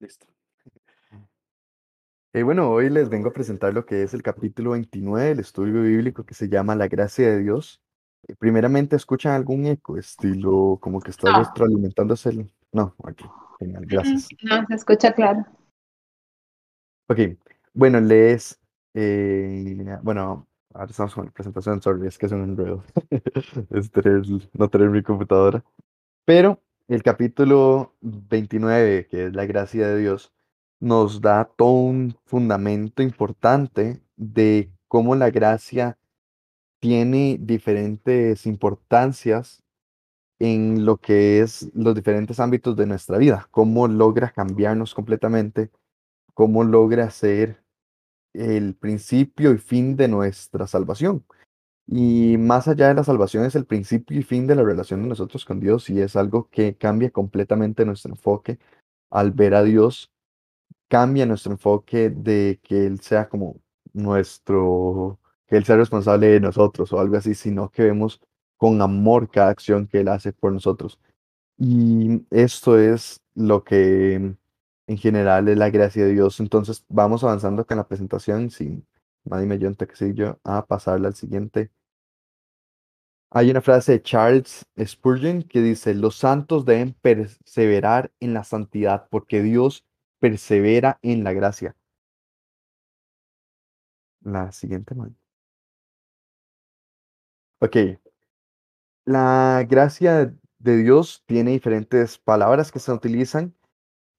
Listo. Eh, bueno, hoy les vengo a presentar lo que es el capítulo 29 del estudio bíblico que se llama La gracia de Dios. Eh, primeramente, ¿escuchan algún eco, estilo como que está No. retroalimentándose? el- No, aquí, genial, gracias. No, se escucha claro. Ok, bueno, les... eh, bueno, ahora estamos con la presentación, sorry, es que es un enredo. Es tener- no tener mi computadora. Pero el capítulo 29, que es la gracia de Dios, nos da todo un fundamento importante de cómo la gracia tiene diferentes importancias en lo que es los diferentes ámbitos de nuestra vida, cómo logra cambiarnos completamente, cómo logra ser el principio y fin de nuestra salvación. Y más allá de la salvación es el principio y fin de la relación de nosotros con Dios y es algo que cambia completamente nuestro enfoque al ver a Dios, cambia nuestro enfoque de que Él sea como nuestro, que Él sea responsable de nosotros o algo así, sino que vemos con amor cada acción que Él hace por nosotros. Y esto es lo que en general es la gracia de Dios. Entonces vamos avanzando con la presentación sin nadie me ayuda que sé yo a pasarla al siguiente. Hay una frase de Charles Spurgeon que dice, los santos deben perseverar en la santidad porque Dios persevera en la gracia. La siguiente, man. Ok. La gracia de Dios tiene diferentes palabras que se utilizan.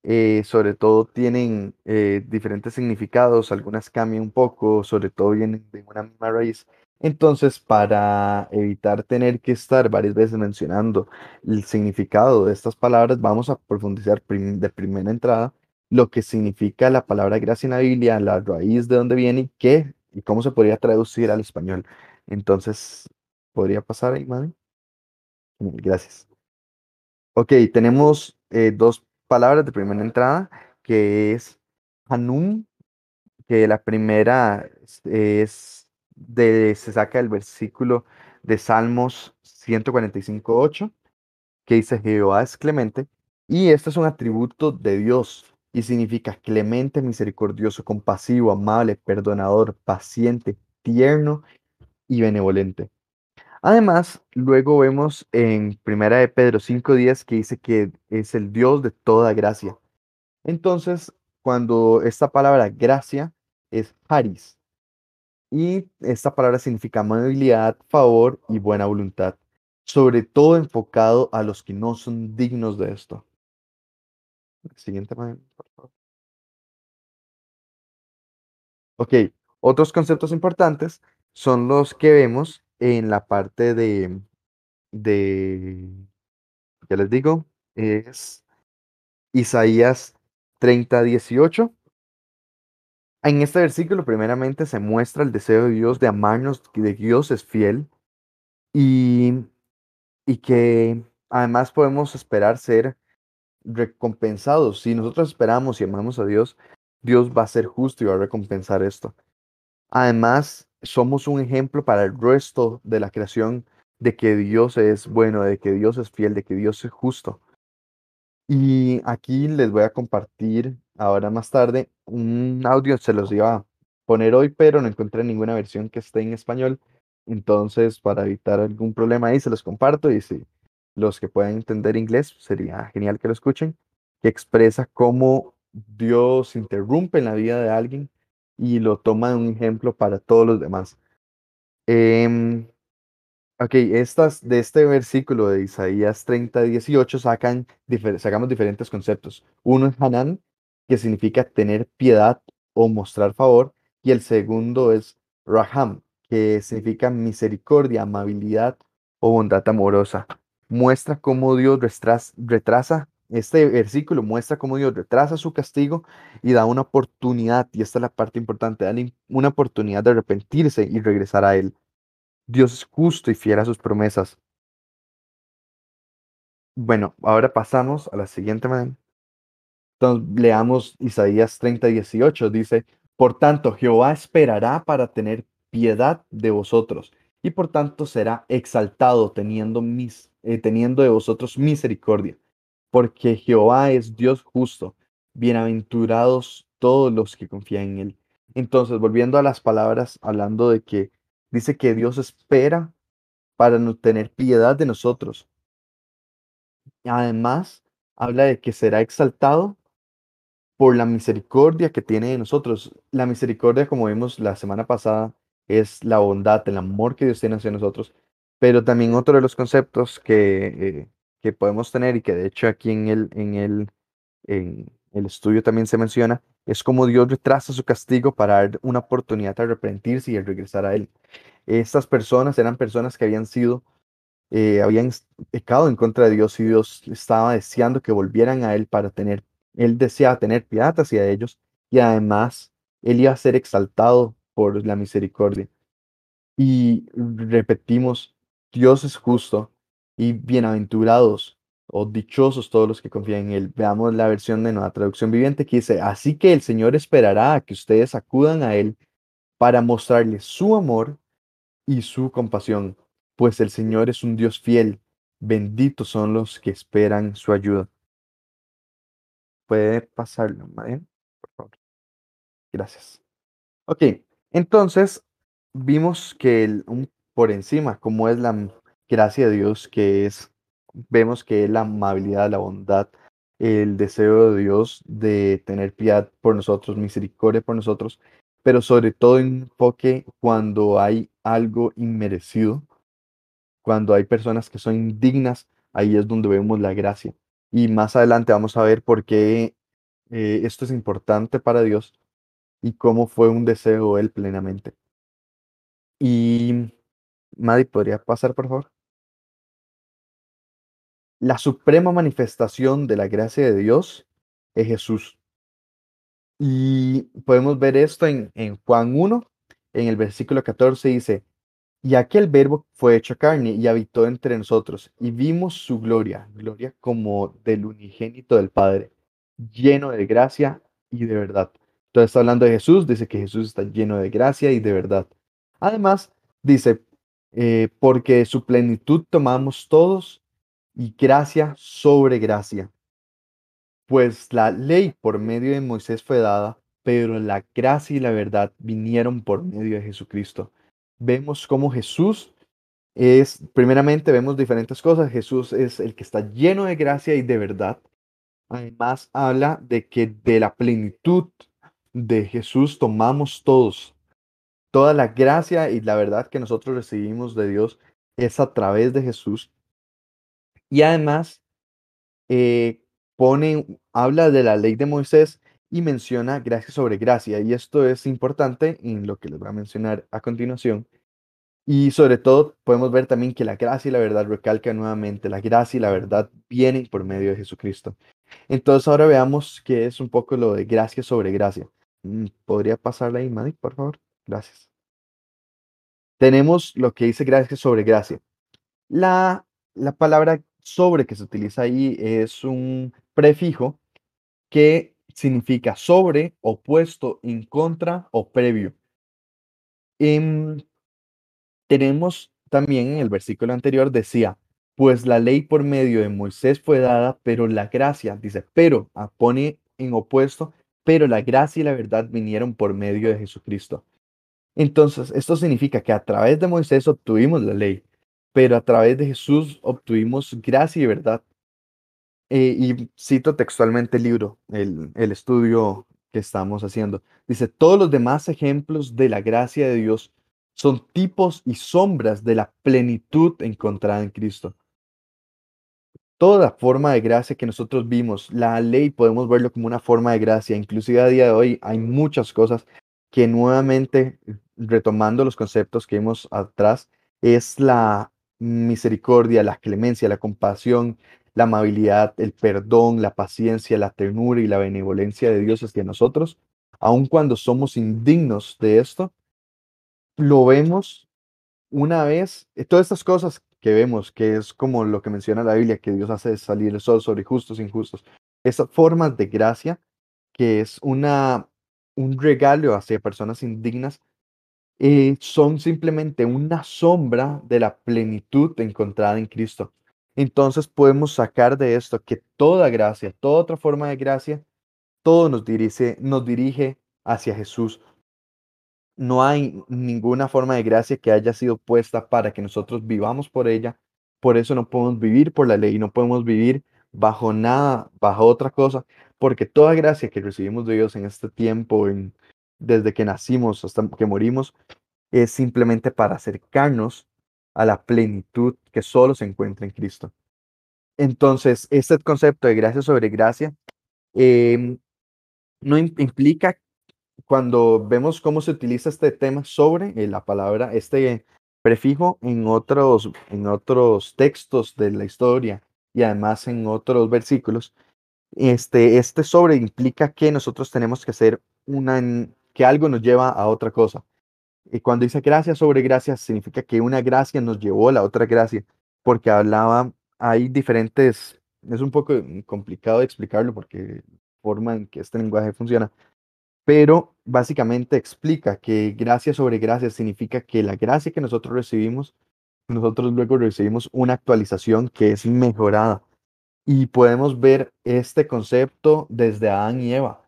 eh, sobre todo tienen eh, diferentes significados, algunas cambian un poco, sobre todo vienen de una misma raíz. Entonces, para evitar tener que estar varias veces mencionando el significado de estas palabras, vamos a profundizar de primera entrada lo que significa la palabra gracia en la Biblia, la raíz de dónde viene y qué y cómo se podría traducir al español. Entonces, ¿podría pasar ahí, Mari? Genial, Gracias. Ok, tenemos eh, dos palabras de primera entrada, que es Hanum, que la primera es de, se saca del versículo de Salmos 145.8, que dice Jehová es clemente, y este es un atributo de Dios, y significa clemente, misericordioso, compasivo, amable, perdonador, paciente, tierno y benevolente. Además, luego vemos en Primera de Pedro 5.10 que dice que es el Dios de toda gracia. Entonces, cuando esta palabra gracia es haris, y esta palabra significa amabilidad, favor y buena voluntad, sobre todo enfocado a los que no son dignos de esto. Siguiente, por favor. Ok, otros conceptos importantes son los que vemos en la parte de, de ya les digo, es Isaías 30, 18. En este versículo primeramente se muestra el deseo de Dios de amarnos, de que Dios es fiel y, y que además podemos esperar ser recompensados. Si nosotros esperamos y amamos a Dios, Dios va a ser justo y va a recompensar esto. Además, somos un ejemplo para el resto de la creación de que Dios es bueno, de que Dios es fiel, de que Dios es justo. Y aquí les voy a compartir ahora más tarde un audio, se los iba a poner hoy, pero no encontré ninguna versión que esté en español. Entonces, para evitar algún problema ahí, se los comparto y si los que puedan entender inglés, sería genial que lo escuchen, que expresa cómo Dios interrumpe en la vida de alguien y lo toma de un ejemplo para todos los demás. Em, Ok, estas, de este versículo de Isaías 30, 18 sacan, sacamos diferentes conceptos. Uno es Hanan, que significa tener piedad o mostrar favor, y el segundo es Raham, que significa misericordia, amabilidad o bondad amorosa. Muestra cómo Dios retrasa, este versículo muestra cómo Dios retrasa su castigo y da una oportunidad, y esta es la parte importante, da una oportunidad de arrepentirse y regresar a Él. Dios es justo y fiel a sus promesas. Bueno, ahora pasamos a la siguiente, man. Entonces, leamos Isaías 30, 18. Dice, por tanto, Jehová esperará para tener piedad de vosotros, y por tanto será exaltado teniendo, mis, eh, teniendo de vosotros misericordia, porque Jehová es Dios justo, bienaventurados todos los que confían en Él. Entonces, volviendo a las palabras, hablando de que dice que Dios espera para no tener piedad de nosotros. Además, habla de que será exaltado por la misericordia que tiene de nosotros. La misericordia, como vimos la semana pasada, es la bondad, el amor que Dios tiene hacia nosotros. Pero también otro de los conceptos que, eh, que podemos tener y que de hecho aquí en el, en, el, en el estudio también se menciona, es como Dios retrasa su castigo para dar una oportunidad de arrepentirse y regresar a Él. Estas personas eran personas que habían sido, eh, habían pecado en contra de Dios y Dios estaba deseando que volvieran a Él para tener, Él deseaba tener piedad hacia ellos y además Él iba a ser exaltado por la misericordia. Y repetimos, Dios es justo y bienaventurados o dichosos todos los que confían en Él. Veamos la versión de Nueva Traducción Viviente que dice, así que el Señor esperará a que ustedes acudan a Él para mostrarles su amor y su compasión, pues el Señor es un Dios fiel. Benditos son los que esperan su ayuda. Puede pasarlo, ¿vale? Por favor. Gracias. Ok, entonces vimos que el, un, por encima, como es la gracia de Dios, que es, vemos que es la amabilidad, la bondad, el deseo de Dios de tener piedad por nosotros, misericordia por nosotros, pero sobre todo enfoque cuando hay algo inmerecido, cuando hay personas que son indignas, ahí es donde vemos la gracia. Y más adelante vamos a ver por qué eh, esto es importante para Dios y cómo fue un deseo él plenamente. Y, Maddy, ¿podría pasar, por favor? La suprema manifestación de la gracia de Dios es Jesús. Y podemos ver esto en, en Juan 1, en el versículo 14 dice, y aquel verbo fue hecho carne y habitó entre nosotros, y vimos su gloria, gloria como del unigénito del Padre, lleno de gracia y de verdad. Entonces está hablando de Jesús, dice que Jesús está lleno de gracia y de verdad. Además, dice, eh, porque de su plenitud tomamos todos y gracia sobre gracia. Pues la ley por medio de Moisés fue dada, pero la gracia y la verdad vinieron por medio de Jesucristo. Vemos cómo Jesús es, primeramente vemos diferentes cosas. Jesús es el que está lleno de gracia y de verdad. Además habla de que de la plenitud de Jesús tomamos todos. Toda la gracia y la verdad que nosotros recibimos de Dios es a través de Jesús. Y además eh, pone, habla de la ley de Moisés y menciona gracia sobre gracia. Y esto es importante en lo que les voy a mencionar a continuación. Y sobre todo podemos ver también que la gracia y la verdad recalca nuevamente, la gracia y la verdad vienen por medio de Jesucristo. Entonces ahora veamos qué es un poco lo de gracia sobre gracia. Mm, ¿Podría pasarla ahí, Madi, por favor? Gracias. Tenemos lo que dice gracia sobre gracia. La, la palabra sobre que se utiliza ahí es un prefijo que significa sobre, opuesto, en contra o previo. Em, tenemos también en el versículo anterior decía, pues la ley por medio de Moisés fue dada, pero la gracia, dice, pero ah, pone en opuesto, pero la gracia y la verdad vinieron por medio de Jesucristo. Entonces, esto significa que a través de Moisés obtuvimos la ley, pero a través de Jesús obtuvimos gracia y verdad. Eh, y cito textualmente el libro, el, el estudio que estamos haciendo. Dice, todos los demás ejemplos de la gracia de Dios son tipos y sombras de la plenitud encontrada en Cristo. Toda forma de gracia que nosotros vimos, la ley podemos verlo como una forma de gracia, inclusive a día de hoy hay muchas cosas que nuevamente, retomando los conceptos que vimos atrás, es la misericordia, la clemencia, la compasión, la amabilidad, el perdón, la paciencia, la ternura y la benevolencia de Dios hacia nosotros, aun cuando somos indignos de esto, lo vemos una vez, eh, todas estas cosas que vemos, que es como lo que menciona la Biblia, que Dios hace salir el sol sobre justos e injustos, esas formas de gracia, que es una, un regalo hacia personas indignas, eh, son simplemente una sombra de la plenitud encontrada en Cristo. Entonces podemos sacar de esto que toda gracia, toda otra forma de gracia, todo nos dirige, nos dirige hacia Jesús. No hay ninguna forma de gracia que haya sido puesta para que nosotros vivamos por ella. Por eso no podemos vivir por la ley, no podemos vivir bajo nada, bajo otra cosa, porque toda gracia que recibimos de Dios en este tiempo, desde que nacimos hasta que morimos, es simplemente para acercarnos a la plenitud que solo se encuentra en Cristo. Entonces, este concepto de gracia sobre gracia em, no implica cuando vemos cómo se utiliza este tema sobre eh, la palabra, este prefijo en otros, en otros textos de la historia y además en otros versículos, este, este sobre implica que nosotros tenemos que hacer una, que algo nos lleva a otra cosa. Y cuando dice gracia sobre gracia, significa que una gracia nos llevó a la otra gracia, porque hablaba, hay diferentes, es un poco complicado de explicarlo porque forma en que este lenguaje funciona, pero básicamente explica que gracia sobre gracia significa que la gracia que nosotros recibimos, nosotros luego recibimos una actualización que es mejorada. Y podemos ver este concepto desde Adán y Eva.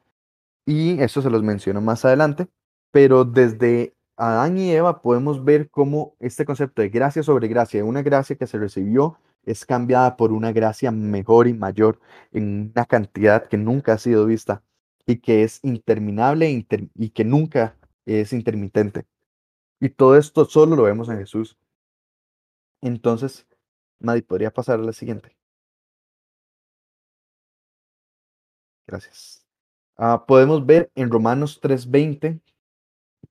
Y eso se los menciono más adelante, pero desde Adán y Eva podemos ver cómo este concepto de gracia sobre gracia, una gracia que se recibió, es cambiada por una gracia mejor y mayor en una cantidad que nunca ha sido vista y que es interminable e y que nunca es intermitente. Y todo esto solo lo vemos en Jesús. Entonces, Maddy, ¿podría pasar a la siguiente? Gracias. Ah, podemos ver en Romanos 3:20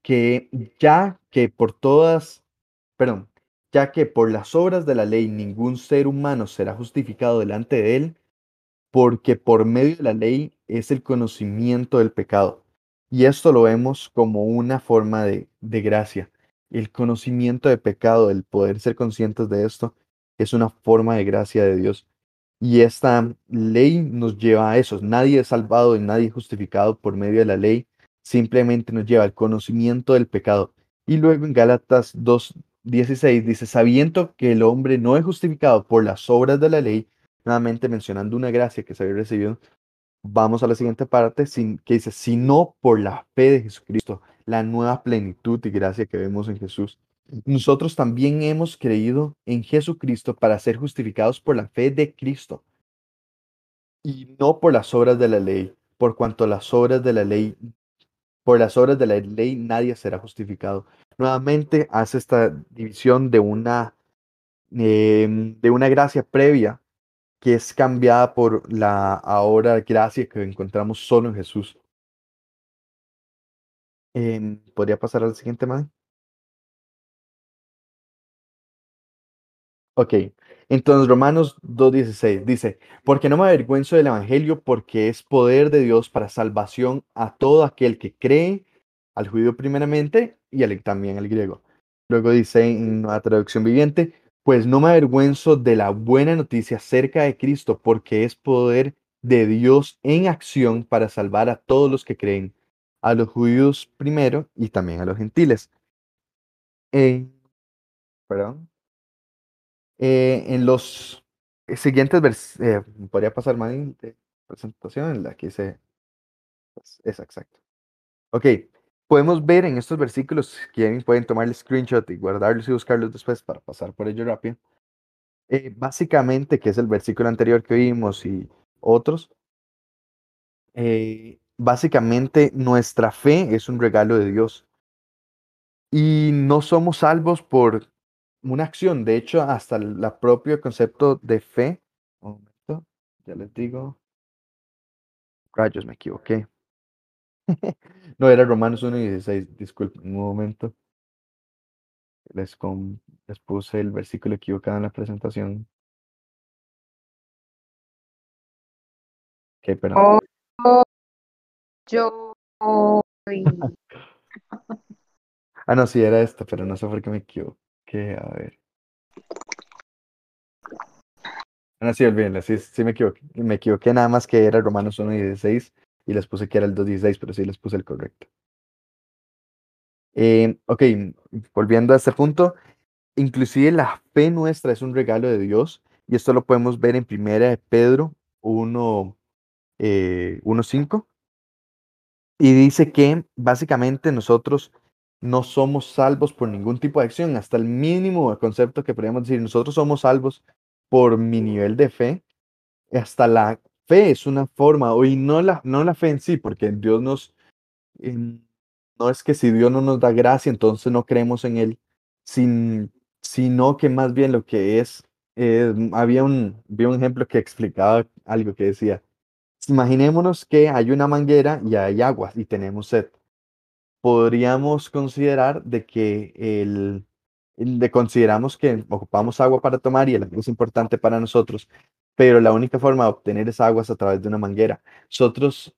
que ya que por todas, perdón, ya que por las obras de la ley ningún ser humano será justificado delante de él, porque por medio de la ley es el conocimiento del pecado. Y esto lo vemos como una forma de, de gracia. El conocimiento de pecado, el poder ser conscientes de esto, es una forma de gracia de Dios. Y esta ley nos lleva a eso. Nadie es salvado y nadie es justificado por medio de la ley. Simplemente nos lleva al conocimiento del pecado. Y luego en Gálatas 2.16 dice, sabiendo que el hombre no es justificado por las obras de la ley, nuevamente mencionando una gracia que se había recibido, vamos a la siguiente parte que dice, sino por la fe de Jesucristo, la nueva plenitud y gracia que vemos en Jesús. Nosotros también hemos creído en Jesucristo para ser justificados por la fe de Cristo y no por las obras de la ley, por cuanto las obras de la ley, por las obras de la ley nadie será justificado. Nuevamente hace esta división de una, em, de una gracia previa que es cambiada por la ahora gracia que encontramos solo en Jesús. Em, ¿Podría pasar al siguiente, Madre? Ok, entonces Romanos 2.16 dice, porque no me avergüenzo del Evangelio, porque es poder de Dios para salvación a todo aquel que cree, al judío primeramente y también al griego. Luego dice en la traducción viviente, pues no me avergüenzo de la buena noticia acerca de Cristo, porque es poder de Dios en acción para salvar a todos los que creen, a los judíos primero y también a los gentiles. perdón. Eh, en los siguientes versículos, eh, podría pasar más de presentación en la que se... Pues, es exacto. Ok, podemos ver en estos versículos, quieren pueden tomar el screenshot y guardarlos y buscarlos después para pasar por ello rápido. Eh, básicamente, que es el versículo anterior que vimos y otros, eh, básicamente nuestra fe es un regalo de Dios. Y no somos salvos por una acción. De hecho, hasta el propio concepto de fe. Un momento, ya les digo. Rayos, me equivoqué. no, era Romanos 1 y 16, disculpen, un momento. Les, les puse el versículo equivocado en la presentación. Ok, perdón. Oh, yo. ah, no, sí, era esto, pero no sé por qué me equivoqué. A ver. Ah, no, sí, olvídenlo, sí, sí me equivoqué. Me equivoqué nada más que era Romanos 1 y 16 y les puse que era el 2.16, pero sí les puse el correcto. Eh, ok, volviendo a este punto, inclusive la fe nuestra es un regalo de Dios y esto lo podemos ver en primera de Pedro 1, 1.5. Y dice que básicamente nosotros no somos salvos por ningún tipo de acción, hasta el mínimo concepto que podríamos decir, nosotros somos salvos por mi nivel de fe, hasta la fe es una forma, y no la, no la fe en sí, porque Dios nos, em, no es que si Dios no nos da gracia, entonces no creemos en Él, sin, sino que más bien lo que es, eh, había un, vi un ejemplo que explicaba algo que decía, imaginémonos que hay una manguera y hay agua y tenemos sed. Podríamos considerar de que el, de consideramos que ocupamos agua para tomar y el agua es importante para nosotros, pero la única forma de obtener esa agua es a través de una manguera. Nosotros,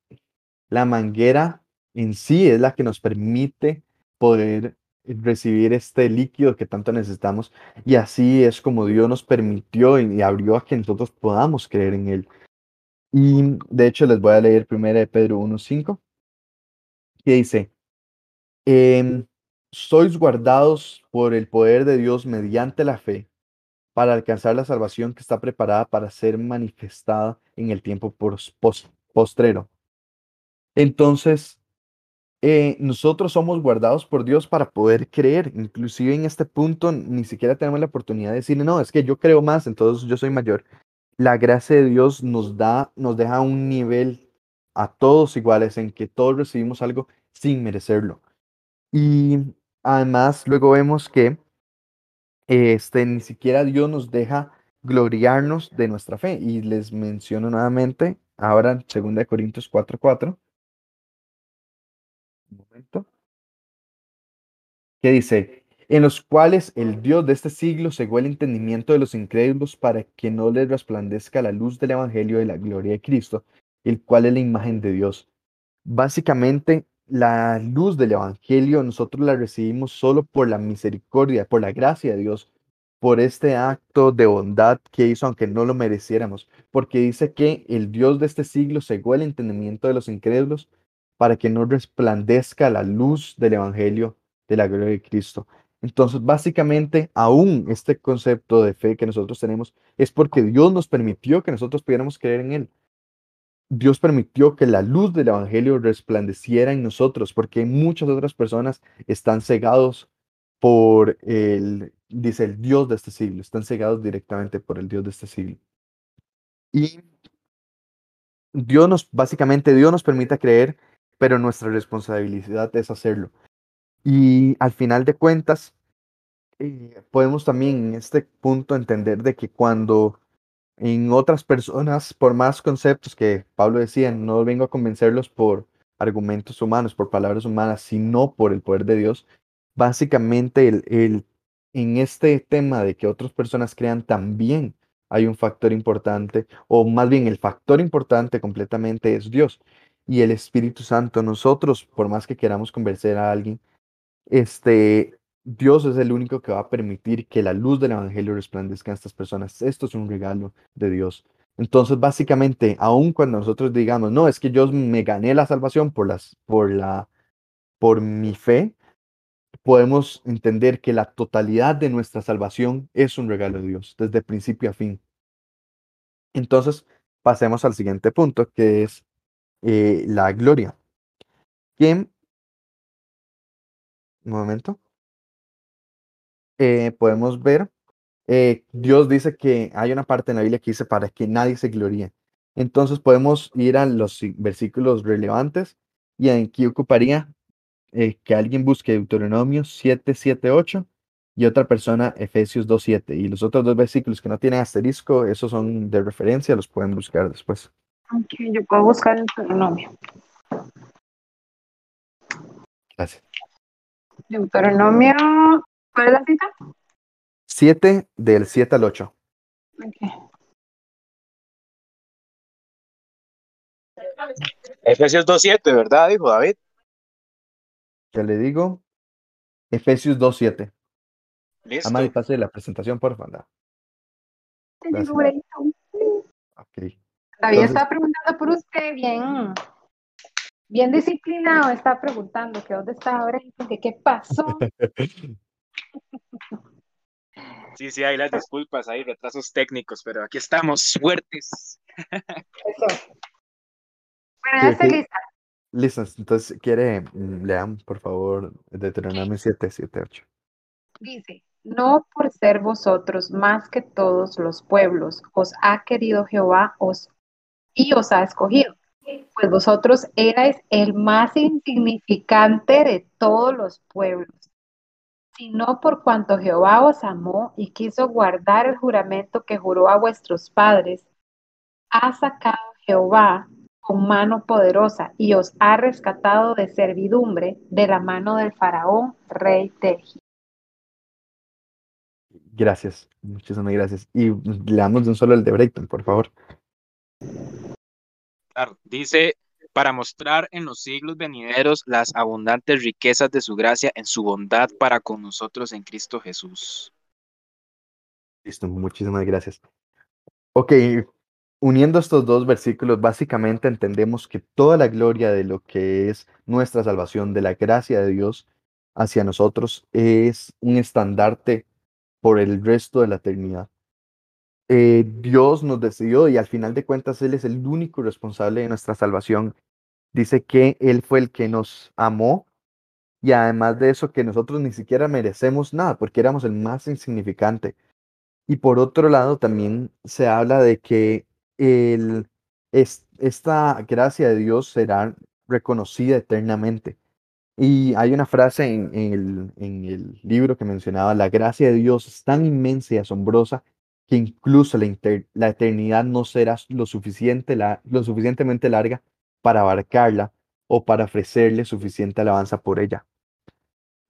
la manguera en sí es la que nos permite poder recibir este líquido que tanto necesitamos y así es como Dios nos permitió y abrió a que nosotros podamos creer en Él. Y de hecho les voy a leer primero de Pedro 1.5, que dice, em, sois guardados por el poder de Dios mediante la fe para alcanzar la salvación que está preparada para ser manifestada en el tiempo postrero. Entonces, eh, nosotros somos guardados por Dios para poder creer. Inclusive en este punto ni siquiera tenemos la oportunidad de decir, no, es que yo creo más, entonces yo soy mayor. La gracia de Dios nos da, nos deja un nivel a todos iguales en que todos recibimos algo sin merecerlo. Y además luego vemos que este, ni siquiera Dios nos deja gloriarnos de nuestra fe. Y les menciono nuevamente, ahora en 2 Corintios 4:4. Un momento. Que dice, en los cuales el Dios de este siglo cegó el entendimiento de los incrédulos para que no les resplandezca la luz del Evangelio de la gloria de Cristo, el cual es la imagen de Dios. Básicamente, la luz del Evangelio nosotros la recibimos solo por la misericordia, por la gracia de Dios, por este acto de bondad que hizo aunque no lo mereciéramos, porque dice que el Dios de este siglo cegó el entendimiento de los incrédulos para que no resplandezca la luz del Evangelio de la gloria de Cristo. Entonces, básicamente, aún este concepto de fe que nosotros tenemos es porque Dios nos permitió que nosotros pudiéramos creer en Él. Dios permitió que la luz del Evangelio resplandeciera en nosotros, porque muchas otras personas están cegados por el, dice el Dios de este siglo, están cegados directamente por el Dios de este siglo. Y Dios nos, básicamente, Dios nos permite creer, pero nuestra responsabilidad es hacerlo. Y al final de cuentas, eh, podemos también en este punto entender de que cuando en otras personas, por más conceptos que Pablo decía, no vengo a convencerlos por argumentos humanos, por palabras humanas, sino por el poder de Dios. Básicamente, el, el, en este tema de que otras personas crean también hay un factor importante, o más bien el factor importante completamente es Dios y el Espíritu Santo. Nosotros, por más que queramos convencer a alguien, este, Dios es el único que va a permitir que la luz del Evangelio resplandezca en estas personas. Esto es un regalo de Dios. Entonces, básicamente, aun cuando nosotros digamos, no, es que yo me gané la salvación por, las, por, la, por mi fe, podemos entender que la totalidad de nuestra salvación es un regalo de Dios, desde principio a fin. Entonces, pasemos al siguiente punto, que es eh, la gloria. ¿Quién? Un momento. Eh, podemos ver, eh, Dios dice que hay una parte en la Biblia que dice para que nadie se gloríe. Entonces podemos ir a los versículos relevantes y aquí ocuparía eh, que alguien busque Deuteronomio 7, 7, 8 y otra persona Efesios 2, 7. Y los otros dos versículos que no tienen asterisco, esos son de referencia, los pueden buscar después. Ok, yo puedo buscar Deuteronomio. Gracias. Deuteronomio ¿Cuál es la cita? 7 del 7 al 8. Okay. Efesios 2.7, ¿verdad? Dijo David. Ya le digo. Efesios 2.7. Listo. Amadi, pase la presentación, por favor. Gracias. Ok. David Entonces- estaba preguntando por usted, bien, bien disciplinado, está preguntando que dónde está ahora, que qué pasó. Sí, sí, hay las disculpas, hay retrasos técnicos, pero aquí estamos, fuertes. Eso. Bueno, ya estoy lista. Listo, entonces, ¿quiere, lean, por favor, Deuteronomio 7, 7, 8? Dice, no por ser vosotros más que todos los pueblos, os ha querido Jehová os, y os ha escogido, pues vosotros erais el más insignificante de todos los pueblos, sino por cuanto Jehová os amó y quiso guardar el juramento que juró a vuestros padres, ha sacado Jehová con mano poderosa y os ha rescatado de servidumbre de la mano del faraón, rey de Egipto. Gracias, muchísimas gracias. Y mm, leamos de un solo el de Brayton, por favor. Claro, dice, para mostrar en los siglos venideros las abundantes riquezas de su gracia en su bondad para con nosotros en Cristo Jesús. Listo, muchísimas gracias. Ok, uniendo estos dos versículos, básicamente entendemos que toda la gloria de lo que es nuestra salvación, de la gracia de Dios hacia nosotros, es un estandarte por el resto de la eternidad. Eh, Dios nos decidió y al final de cuentas Él es el único responsable de nuestra salvación. Dice que Él fue el que nos amó y además de eso que nosotros ni siquiera merecemos nada porque éramos el más insignificante. Y por otro lado también se habla de que el, es, esta gracia de Dios será reconocida eternamente. Y hay una frase en, el, en el libro que mencionaba, la gracia de Dios es tan inmensa y asombrosa que incluso la, la eternidad no será lo, suficiente, la, lo suficientemente larga para abarcarla o para ofrecerle suficiente alabanza por ella.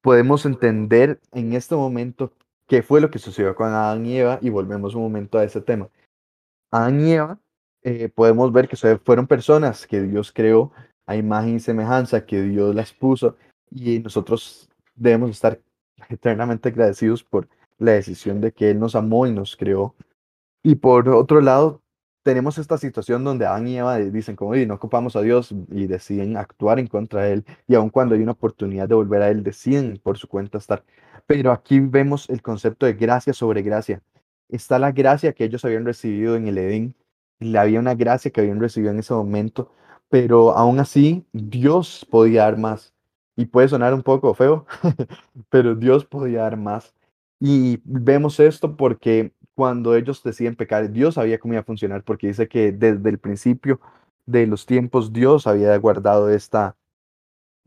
Podemos entender en este momento qué fue lo que sucedió con Adán y Eva y volvemos un momento a ese tema. Adán y Eva eh, podemos ver que fueron personas que Dios creó a imagen y semejanza, que Dios las puso y nosotros debemos estar eternamente agradecidos por la decisión de que Él nos amó y nos creó. Y por otro lado, tenemos esta situación donde Adán y Eva dicen como, no ocupamos a Dios y deciden actuar en contra de Él. Y aun cuando hay una oportunidad de volver a Él, deciden por su cuenta estar. Pero aquí vemos el concepto de gracia sobre gracia. Está la gracia que ellos habían recibido en el Edén. Y había una gracia que habían recibido en ese momento. Pero aún así, Dios podía dar más. Y puede sonar un poco feo, pero Dios podía dar más. Y vemos esto porque cuando ellos deciden pecar, Dios sabía cómo iba a funcionar, porque dice que desde el principio de los tiempos Dios había guardado esta,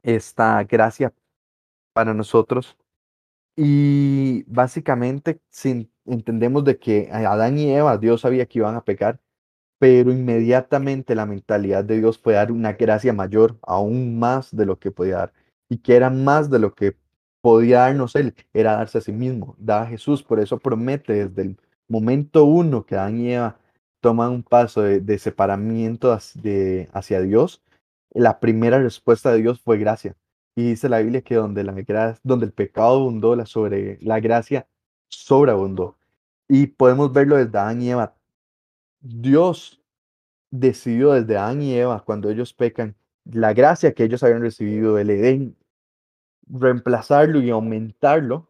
esta gracia para nosotros. Y básicamente sin, entendemos de que Adán y Eva, Dios sabía que iban a pecar, pero inmediatamente la mentalidad de Dios fue dar una gracia mayor, aún más de lo que podía dar, y que era más de lo que podía darnos Él, era darse a sí mismo, da a Jesús, por eso promete desde el momento uno que Adán y Eva toman un paso de, separamiento hacia, hacia Dios, la primera respuesta de Dios fue gracia. Y dice la Biblia que donde, la, donde el pecado abundó, la, sobre, la gracia sobreabundó. Y podemos verlo desde Adán y Eva. Dios decidió desde Adán y Eva, cuando ellos pecan, la gracia que ellos habían recibido del Edén, reemplazarlo y aumentarlo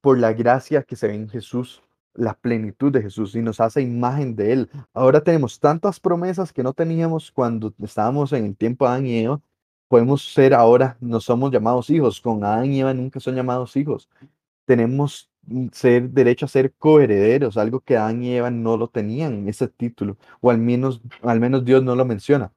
por la gracia que se ve en Jesús, la plenitud de Jesús y nos hace imagen de Él. Ahora tenemos tantas promesas que no teníamos cuando estábamos en el tiempo de Adán y Eva. Podemos ser ahora, no somos llamados hijos. Con Adán y Eva nunca son llamados hijos. Tenemos ser derecho a ser coherederos, algo que Adán y Eva no lo tenían, ese título, o al menos, al menos Dios no lo menciona.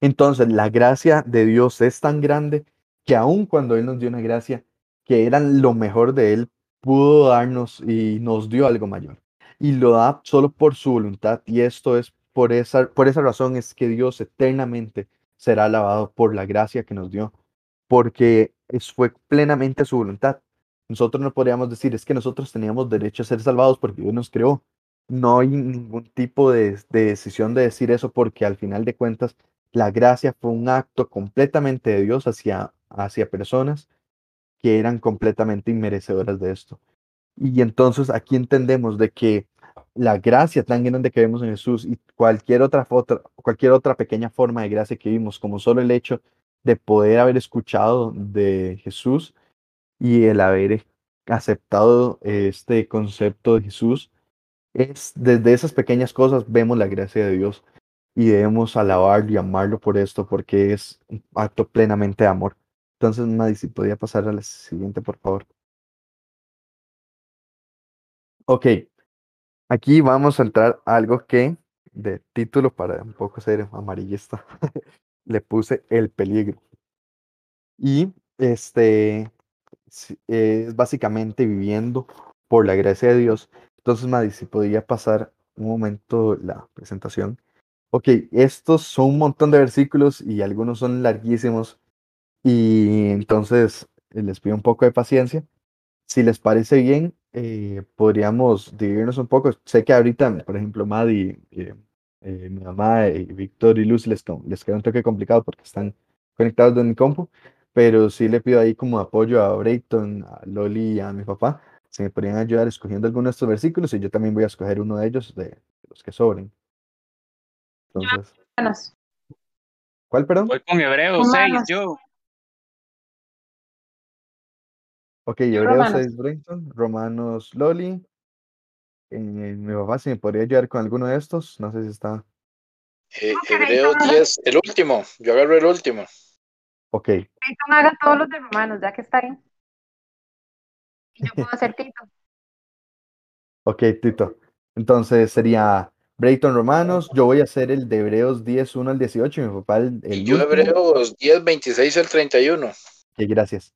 Entonces, la gracia de Dios es tan grande que aun cuando Él nos dio una gracia que era lo mejor de Él, pudo darnos y nos dio algo mayor. Y lo da solo por su voluntad. Y esto es por esa, por esa razón es que Dios eternamente será alabado por la gracia que nos dio, porque es, fue plenamente su voluntad. Nosotros no podríamos decir, es que nosotros teníamos derecho a ser salvados porque Dios nos creó. No hay ningún tipo de, de decisión de decir eso porque al final de cuentas la gracia fue un acto completamente de Dios hacia hacia personas que eran completamente inmerecedoras de esto. Y entonces aquí entendemos de que la gracia tan grande que vemos en Jesús y cualquier otra, cualquier otra pequeña forma de gracia que vimos, como solo el hecho de poder haber escuchado de Jesús y el haber aceptado este concepto de Jesús, es desde esas pequeñas cosas vemos la gracia de Dios. y debemos alabarlo y amarlo por esto, porque es un acto plenamente de amor. Entonces, Maddy, si podía pasar a la siguiente, por favor. Ok, aquí vamos a entrar a algo que de título para un poco ser amarillista, le puse el peligro. Y este es básicamente viviendo por la gracia de Dios. Entonces, Maddy, si podía pasar un momento la presentación. Ok, estos son un montón de versículos y algunos son larguísimos. Y entonces les pido un poco de paciencia. Si les parece bien, eh, podríamos dividirnos un poco. Sé que ahorita, por ejemplo, Maddy, eh, eh, mi mamá, y Víctor y Luz les, les queda un toque complicado porque están conectados de mi compu, pero sí le pido ahí como apoyo a Brayton, a Loli y a mi papá. Si me podrían ayudar escogiendo alguno de estos versículos y yo también voy a escoger uno de ellos, de, de los que sobren. Entonces. ¿cuál, perdón? Voy con Hebreos 6, Romanos. yo. Ok, Hebreos Romanos. 6, Brayton, Romanos, Loli. Eh, mi papá, si me podría ayudar con alguno de estos, no sé si está. Eh, Hebreos entonces- 10, el último. Yo agarro el último. Ok, Tito haga todos los de Romanos, ya que está ahí. Y yo puedo hacer Tito. ok, Tito. Entonces sería Brayton Romanos, yo voy a hacer el de Hebreos 10, 1 al 18, y mi papá el, el Y yo último. Hebreos 10, 26 al 31. Ok, gracias.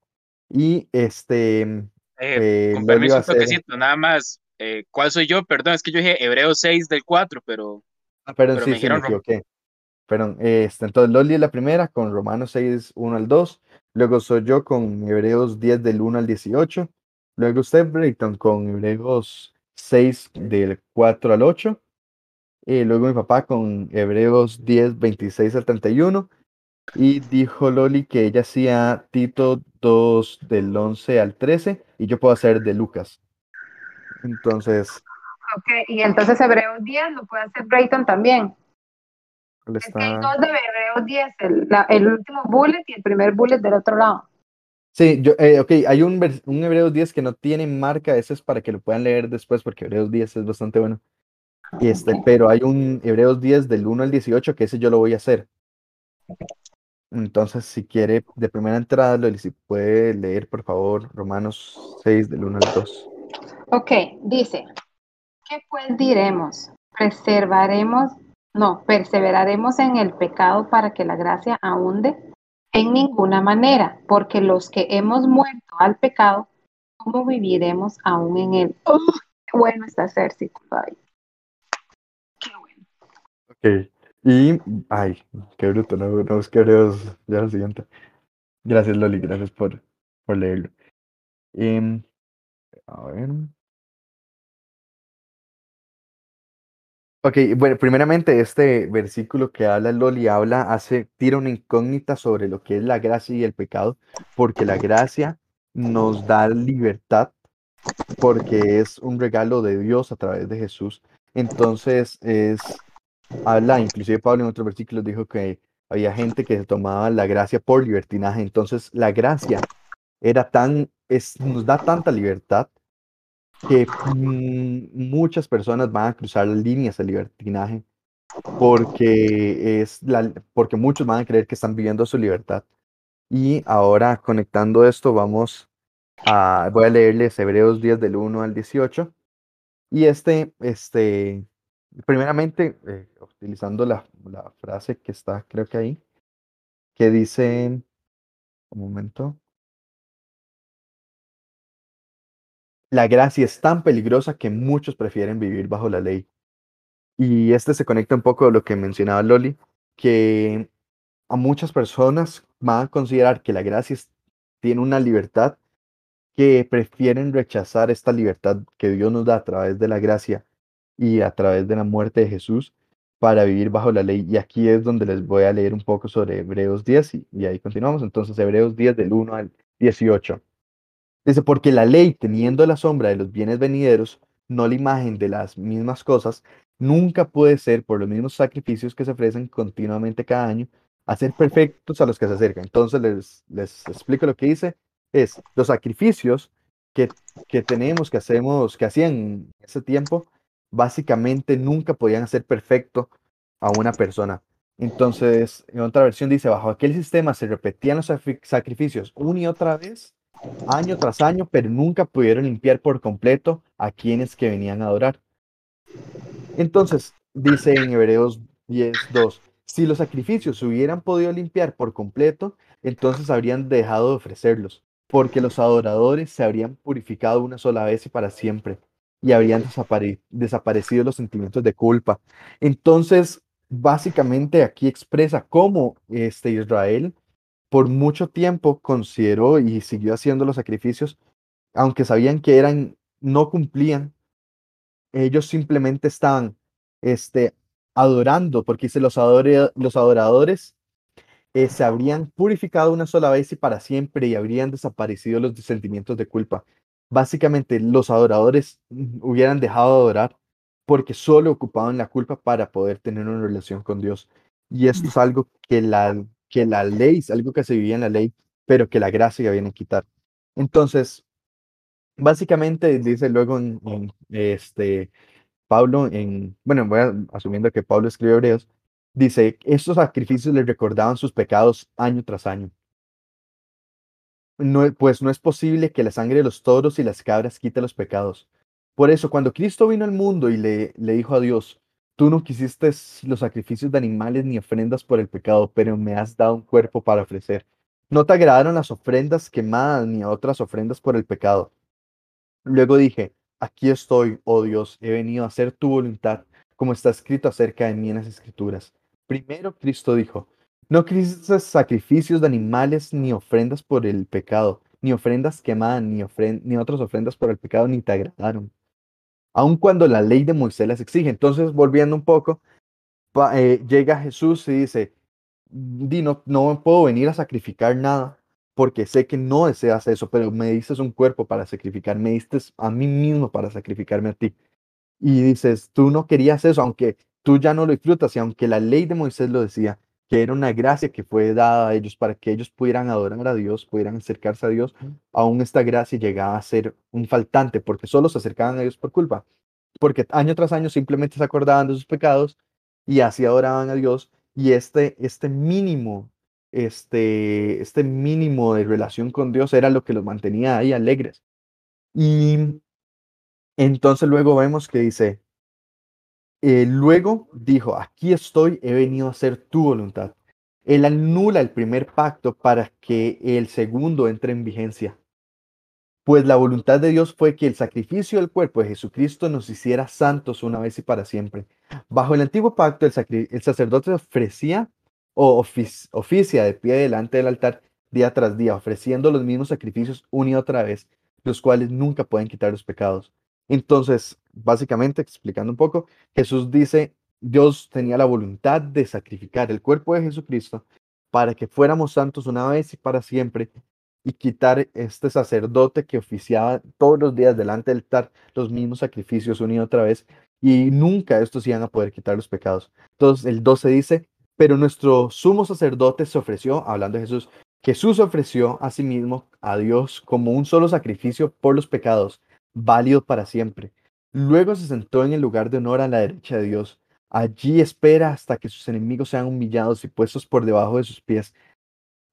Y este, Eh, eh, con permiso, un toquecito, nada más. Eh, ¿Cuál soy yo? Perdón, es que yo dije Hebreos 6 del 4, pero Ah, perdón, pero sí, me sí, me dijeron Rom- equivoqué. Perdón, este, entonces Loli es la primera con Romanos 6, 1 al 2. Luego soy yo con Hebreos 10 del 1 al 18. Luego usted, Brayton, con Hebreos 6 del 4 al 8. Y luego mi papá con Hebreos 10, 26 al 31. Y dijo Loli que ella hacía Tito 2 del 11 al 13 y yo puedo hacer de Lucas. Entonces, Ok, y entonces Hebreos 10 lo puede hacer Brayton también. le Es que hay está... dos de Hebreos 10, el, la- el último bullet y el primer bullet del otro lado. Sí, yo, eh, ok, hay un, un Hebreos 10 que no tiene marca, ese es para que lo puedan leer después, porque Hebreos 10 es bastante bueno. Y este, Ok. pero hay un Hebreos 10 del 1 al 18 que ese yo lo voy a hacer. Entonces, si quiere, de primera entrada, Loli, si puede leer, por favor, Romanos 6 del 1 al 2. Ok, dice, ¿qué pues diremos? ¿Preservaremos, no, perseveraremos en el pecado para que la gracia abunde? En ninguna manera, porque los que hemos muerto al pecado, ¿cómo viviremos aún en él? ¡Oh! qué bueno está versículo ahí. Qué bueno. Ok, y, ay, qué bruto, no, no ya lo siguiente. Gracias, Loli, gracias por, por leerlo. Em, a ver. Ok, bueno, primeramente este versículo que habla Loli habla, hace, tira una incógnita sobre lo que es la gracia y el pecado, porque la gracia nos da libertad, porque es un regalo de Dios a través de Jesús. Entonces es, habla, inclusive Pablo en otros versículos dijo que había gente que se tomaba la gracia por libertinaje. Entonces la gracia era tan, es, nos da tanta libertad que mm, muchas personas van a cruzar líneas de libertinaje porque es la, porque muchos van a creer que están viviendo su libertad. Y ahora conectando esto, vamos a, voy a leerles Hebreos 10 del 1 al 18. Y este, este, primeramente, eh, utilizando la, la frase que está, creo que ahí, que dice, un momento. La gracia es tan peligrosa que muchos prefieren vivir bajo la ley. Y este se conecta un poco a lo que mencionaba Loli, que a muchas personas van a considerar que la gracia es- tiene una libertad que prefieren rechazar esta libertad que Dios nos da a través de la gracia y a través de la muerte de Jesús para vivir bajo la ley. Y aquí es donde les voy a leer un poco sobre Hebreos 10 y, ahí continuamos. Entonces, Hebreos 10 del 1 al 18. Dice, porque la ley, teniendo la sombra de los bienes venideros, no la imagen de las mismas cosas, nunca puede ser, por los mismos sacrificios que se ofrecen continuamente cada año, hacer perfectos a los que se acercan. Entonces les, les explico lo que dice, es los sacrificios que, que tenemos, que hacemos, que hacían en ese tiempo, básicamente nunca podían hacer perfecto a una persona. Entonces, en otra versión dice, bajo aquel sistema se repetían los sacri- sacrificios una y otra vez, año tras año, pero nunca pudieron limpiar por completo a quienes que venían a adorar. Entonces, dice en Hebreos 10:2, si los sacrificios hubieran podido limpiar por completo, entonces habrían dejado de ofrecerlos, porque los adoradores se habrían purificado una sola vez y para siempre, y habrían desapare- desaparecido los sentimientos de culpa. Entonces, básicamente aquí expresa cómo este Israel por mucho tiempo consideró y siguió haciendo los sacrificios, aunque sabían que eran, no cumplían, ellos simplemente estaban este, adorando, porque dice los, adore- los adoradores eh, se habrían purificado una sola vez y para siempre y habrían desaparecido los sentimientos de culpa. Básicamente, los adoradores hubieran dejado de adorar porque solo ocupaban la culpa para poder tener una relación con Dios. Y esto es algo que la, que la ley, es algo que se vivía en la ley, pero que la gracia viene a quitar. Entonces, básicamente dice luego en, este Pablo en, bueno, voy a- asumiendo que Pablo escribió Hebreos, dice, estos sacrificios les recordaban sus pecados año tras año. No, pues no es posible que la sangre de los toros y las cabras quite los pecados. Por eso, cuando Cristo vino al mundo y le, le dijo a Dios, tú no quisiste los sacrificios de animales ni ofrendas por el pecado, pero me has dado un cuerpo para ofrecer. No te agradaron las ofrendas quemadas ni otras ofrendas por el pecado. Luego dije, aquí estoy, oh Dios, he venido a hacer tu voluntad, como está escrito acerca de mí en las escrituras. Primero Cristo dijo, no quisiste sacrificios de animales ni ofrendas por el pecado, ni ofrendas quemadas, ni, ni otras ofrendas por el pecado, ni te agradaron. Aun cuando la ley de Moisés las exige. Entonces, volviendo un poco, eh, llega Jesús y dice, Di, no, no puedo venir a sacrificar nada porque sé que no deseas eso, pero me diste un cuerpo para sacrificar, me diste a mí mismo para sacrificarme a ti. Y dices, tú no querías eso, aunque tú ya no lo disfrutas y aunque la ley de Moisés lo decía, que era una gracia que fue dada a ellos para que ellos pudieran adorar a Dios, pudieran acercarse a Dios, aún esta gracia llegaba a ser un faltante porque solo se acercaban a Dios por culpa, porque año tras año simplemente se acordaban de sus pecados y así adoraban a Dios y este, este mínimo, este, este mínimo de relación con Dios era lo que los mantenía ahí alegres. Y entonces luego vemos que dice, eh, luego dijo, aquí estoy, he venido a hacer tu voluntad. Él anula el primer pacto para que el segundo entre en vigencia. Pues la voluntad de Dios fue que el sacrificio del cuerpo de Jesucristo nos hiciera santos una vez y para siempre. Bajo el antiguo pacto, el, sacerdote ofrecía o ofic- oficia de pie delante del altar día tras día, ofreciendo los mismos sacrificios una y otra vez, los cuales nunca pueden quitar los pecados. Entonces, básicamente, explicando un poco, Jesús dice, Dios tenía la voluntad de sacrificar el cuerpo de Jesucristo para que fuéramos santos una vez y para siempre y quitar este sacerdote que oficiaba todos los días delante del altar los mismos sacrificios una y otra vez y nunca estos iban a poder quitar los pecados. Entonces el 12 dice, pero nuestro sumo sacerdote se ofreció, hablando de Jesús, Jesús ofreció a sí mismo a Dios como un solo sacrificio por los pecados, válido para siempre. Luego se sentó en el lugar de honor a la derecha de Dios. Allí espera hasta que sus enemigos sean humillados y puestos por debajo de sus pies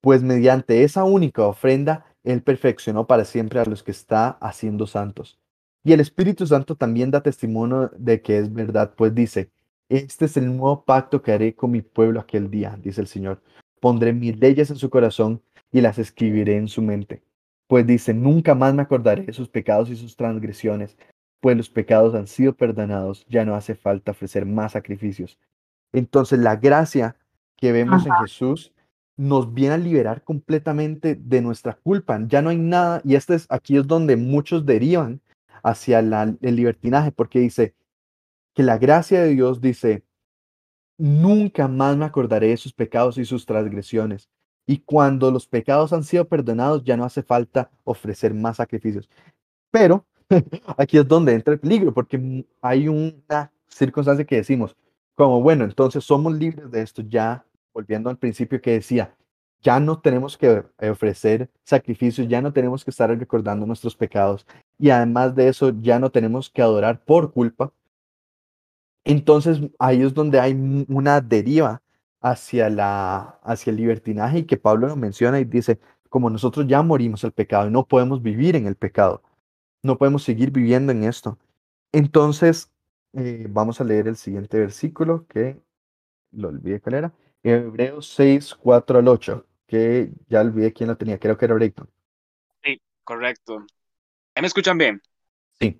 pues mediante esa única ofrenda Él perfeccionó para siempre a los que está haciendo santos. Y el Espíritu Santo también da testimonio de que es verdad, pues dice, este es el nuevo pacto que haré con mi pueblo aquel día, dice el Señor. Pondré mis leyes en su corazón y las escribiré en su mente. Pues dice, nunca más me acordaré de sus pecados y sus transgresiones, pues los pecados han sido perdonados, ya no hace falta ofrecer más sacrificios. Entonces la gracia que vemos en Jesús nos viene a liberar completamente de nuestra culpa. Ya no hay nada, y este es aquí es donde muchos derivan hacia la- el libertinaje, porque dice que la gracia de Dios dice, nunca más me acordaré de sus pecados y sus transgresiones. Y cuando los pecados han sido perdonados, ya no hace falta ofrecer más sacrificios. Pero aquí es donde entra el peligro, porque hay una circunstancia que decimos, como bueno, entonces somos libres de esto, ya volviendo al principio que decía, ya no tenemos que ofrecer sacrificios, ya no tenemos que estar recordando nuestros pecados y además de eso ya no tenemos que adorar por culpa. Entonces ahí es donde hay una deriva hacia, la, hacia el libertinaje y que Pablo lo menciona y dice, como nosotros ya morimos al pecado y no podemos vivir en el pecado, no podemos seguir viviendo en esto. Entonces, eh, vamos a leer el siguiente versículo que lo olvidé cuál era. Hebreos 6, 4 al 8, que ya olvidé quién lo tenía, creo que era Brayton. Sí, correcto. ¿Ahí ¿Me escuchan bien? Sí,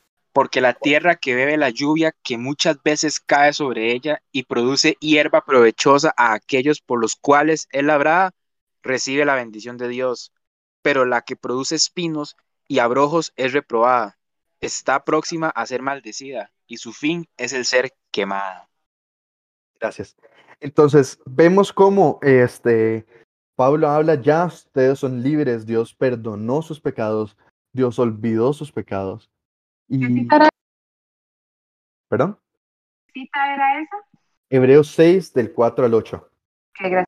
porque la tierra que bebe la lluvia que muchas veces cae sobre ella y produce hierba provechosa a aquellos por los cuales es labrada, recibe la bendición de Dios. Pero la que produce espinos y abrojos es reprobada, está próxima a ser maldecida y su fin es el ser quemada. gracias. Entonces, vemos cómo este, Pablo habla, ya ustedes son libres, Dios perdonó sus pecados, Dios olvidó sus pecados. ¿Qué Y, cita era, perdón, cita era esa? Hebreos 6 del 4 al 8. Qué gracias.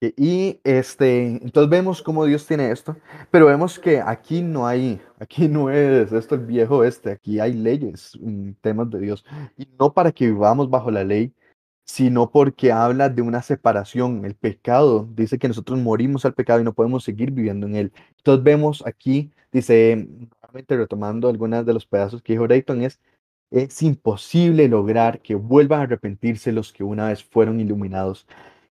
Y este, entonces vemos cómo Dios tiene esto, pero vemos que aquí no hay, aquí no es esto el viejo este, aquí hay leyes, mm, temas de Dios, y no para que vivamos bajo la ley, sino porque habla de una separación. El pecado dice que nosotros morimos al pecado y no podemos seguir viviendo en él. Entonces vemos aquí, dice, nuevamente retomando algunas de los pedazos que dijo Dayton, es, es imposible lograr que vuelvan a arrepentirse los que una vez fueron iluminados.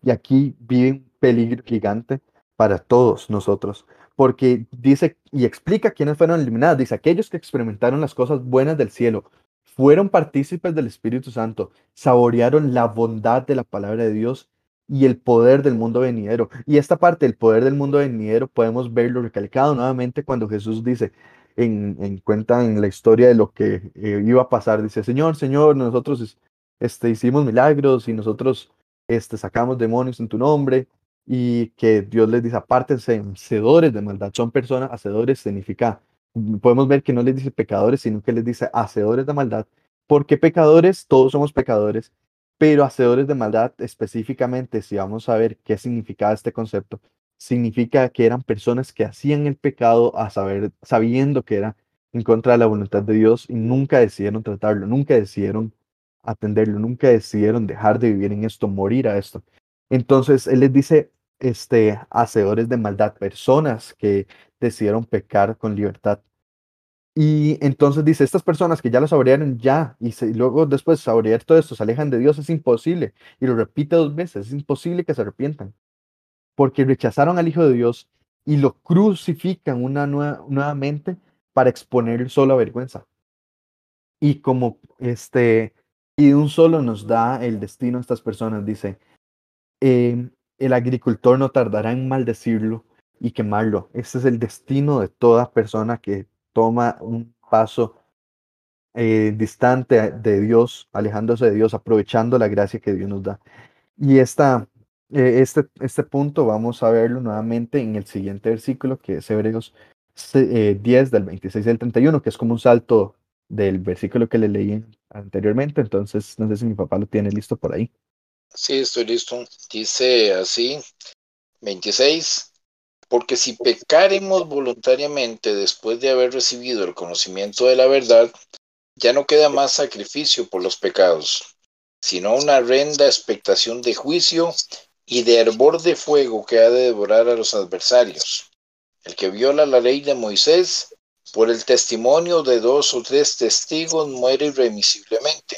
Y aquí vive un peligro gigante para todos nosotros, porque dice y explica quiénes fueron iluminados. Dice, aquellos que experimentaron las cosas buenas del cielo, fueron partícipes del Espíritu Santo, saborearon la bondad de la palabra de Dios y el poder del mundo venidero. Y esta parte del poder del mundo venidero podemos verlo recalcado nuevamente cuando Jesús dice, en, en cuenta en la historia de lo que eh, iba a pasar, dice, Señor, Señor, nosotros es- este, hicimos milagros y nosotros este, sacamos demonios en tu nombre y que Dios les dice, apártense, hacedores de maldad, son personas, hacedores significa, podemos ver que no les dice pecadores, sino que les dice hacedores de maldad, porque pecadores, todos somos pecadores, pero hacedores de maldad específicamente, si vamos a ver qué significa este concepto, significa que eran personas que hacían el pecado a saber, sabiendo que era en contra de la voluntad de Dios y nunca decidieron tratarlo, nunca decidieron atenderlo, nunca decidieron dejar de vivir en esto, morir a esto. Entonces Él les dice, este, hacedores de maldad, personas que decidieron pecar con libertad. Y entonces dice, estas personas que ya lo saborearon ya, y, se- luego después de saborear todo esto, se alejan de Dios, es imposible. Y lo repite dos veces, es imposible que se arrepientan, porque rechazaron al Hijo de Dios y lo crucifican una nueva, nuevamente para exponer solo a vergüenza. Y como este, y de un solo nos da el destino a estas personas, dice, em, el agricultor no tardará en maldecirlo y quemarlo. Ese es el destino de toda persona que toma un paso eh, distante de Dios, alejándose de Dios, aprovechando la gracia que Dios nos da. Y esta, eh, este, este punto vamos a verlo nuevamente en el siguiente versículo, que es Hebreos se- eh, 10 del 26 al 31, que es como un salto del versículo que le leí anteriormente. Entonces, no sé si mi papá lo tiene listo por ahí. Sí, estoy listo. Dice así, 26. Porque si pecaremos voluntariamente después de haber recibido el conocimiento de la verdad, ya no queda más sacrificio por los pecados, sino una horrenda expectación de juicio y de hervor de fuego que ha de devorar a los adversarios. El que viola la ley de Moisés, por el testimonio de dos o tres testigos, muere irremisiblemente.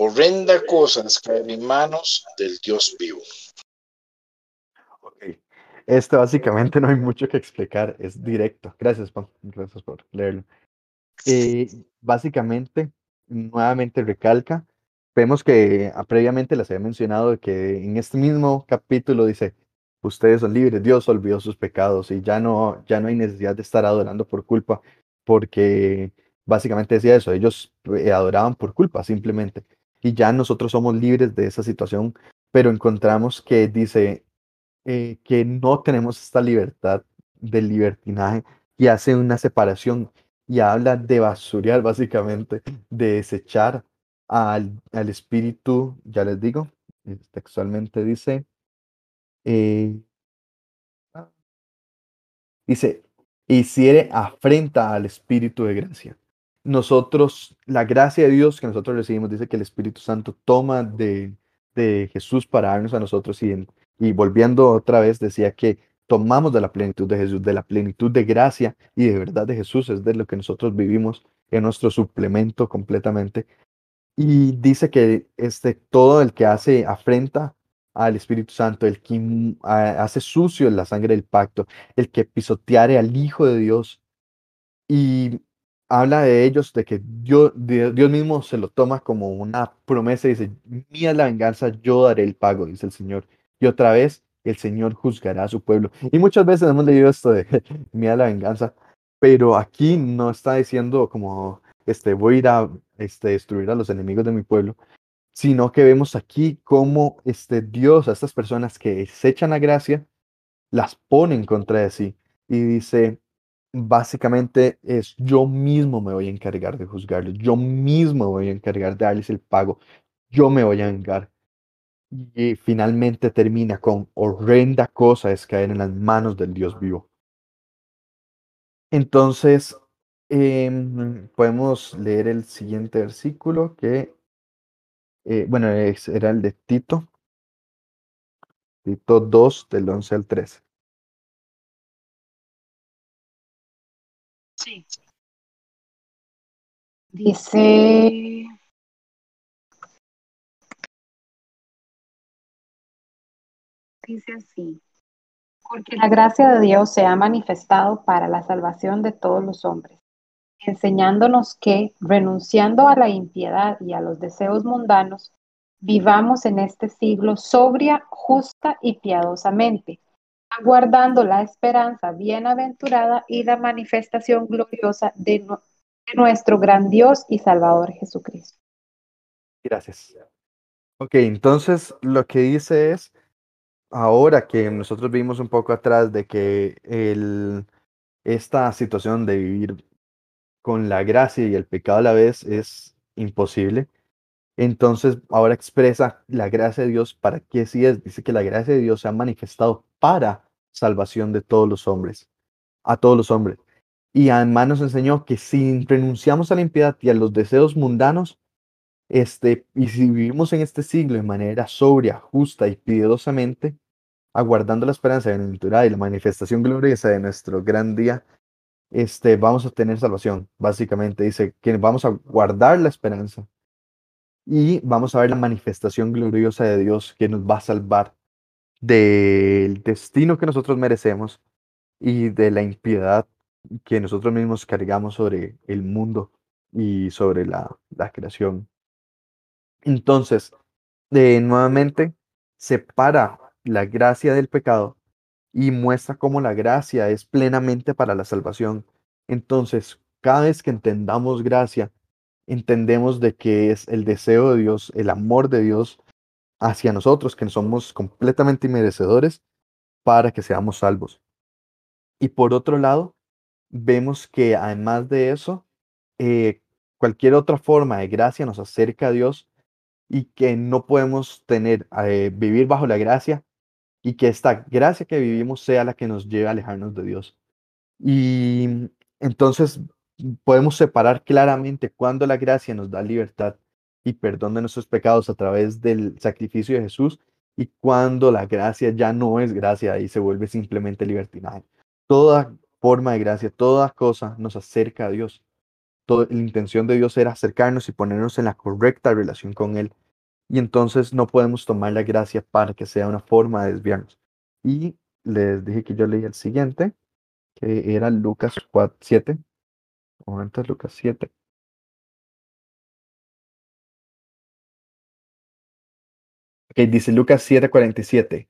Horrenda cosas caer en manos del Dios vivo. Ok. Este básicamente no hay mucho que explicar, es directo. Gracias, Juan. Gracias por leerlo. Eh, básicamente, nuevamente recalca, vemos que ah, previamente les había mencionado que en este mismo capítulo dice, ustedes son libres, Dios olvidó sus pecados y ya no, ya no hay necesidad de estar adorando por culpa, porque básicamente decía eso, ellos eh, adoraban por culpa simplemente, y ya nosotros somos libres de esa situación, pero encontramos que dice eh, que no tenemos esta libertad del libertinaje y hace una separación y habla de basurial básicamente, de desechar al, al espíritu, ya les digo, eh, textualmente dice, eh, dice, hiciere afrenta al espíritu de gracia. Nosotros, la gracia de Dios que nosotros recibimos, dice que el Espíritu Santo toma de, de Jesús para darnos a nosotros y, y volviendo otra vez decía que tomamos de la plenitud de Jesús, de la plenitud de gracia y de verdad de Jesús, es de lo que nosotros vivimos en nuestro suplemento completamente. Y dice que este, todo el que hace afrenta al Espíritu Santo, el que hace sucio la sangre del pacto, el que pisoteare al Hijo de Dios y habla de ellos, de que Dios, Dios mismo se lo toma como una promesa y dice, mía la venganza, yo daré el pago, dice el Señor. Y otra vez, el Señor juzgará a su pueblo. Y muchas veces hemos leído esto de mía la venganza, pero aquí no está diciendo como, este, voy a ir a este, destruir a los enemigos de mi pueblo, sino que vemos aquí cómo este Dios a estas personas que se echan la gracia, las pone en contra de sí. Y dice, básicamente es yo mismo me voy a encargar de juzgarlos, yo mismo voy a encargar de darles el pago, yo me voy a vengar. Y finalmente termina con horrenda cosa es caer en las manos del Dios vivo. Entonces, em, podemos leer el siguiente versículo que, eh, bueno, era el de Tito, Tito 2 del 11 al 13. Dice, dice así, porque la gracia de Dios se ha manifestado para la salvación de todos los hombres, enseñándonos que, renunciando a la impiedad y a los deseos mundanos, vivamos en este siglo sobria, justa y piadosamente aguardando la esperanza bienaventurada y la manifestación gloriosa de, nuestro gran Dios y Salvador Jesucristo. Gracias. Ok, entonces lo que dice es, ahora que nosotros vimos un poco atrás de que esta situación de vivir con la gracia y el pecado a la vez es imposible, entonces ahora expresa la gracia de Dios para qué sí es. Dice que la gracia de Dios se ha manifestado para salvación de todos los hombres, a todos los hombres. Y además nos enseñó que si renunciamos a la impiedad y a los deseos mundanos, este, y si vivimos en este siglo de manera sobria, justa y piedosamente, aguardando la esperanza de la y la manifestación gloriosa de nuestro gran día, este, vamos a tener salvación. Básicamente dice que vamos a guardar la esperanza y vamos a ver la manifestación gloriosa de Dios que nos va a salvar del destino que nosotros merecemos y de la impiedad que nosotros mismos cargamos sobre el mundo y sobre la, creación. Entonces, de, nuevamente, separa la gracia del pecado y muestra cómo la gracia es plenamente para la salvación. Entonces, cada vez que entendamos gracia, entendemos de que es el deseo de Dios, el amor de Dios hacia nosotros, que somos completamente inmerecedores, para que seamos salvos. Y por otro lado, vemos que además de eso, eh, cualquier otra forma de gracia nos acerca a Dios y que no podemos tener, eh, vivir bajo la gracia y que esta gracia que vivimos sea la que nos lleve a alejarnos de Dios. Y entonces podemos separar claramente cuando la gracia nos da libertad y perdón de nuestros pecados a través del sacrificio de Jesús y cuando la gracia ya no es gracia y se vuelve simplemente libertinaje. Toda forma de gracia, toda cosa nos acerca a Dios. Toda, la intención de Dios era acercarnos y ponernos en la correcta relación con Él. Y entonces no podemos tomar la gracia para que sea una forma de desviarnos. Y les dije que yo leí el siguiente, que era Lucas 4, 7. Momento, Lucas 7. Ok, dice Lucas 7, 47.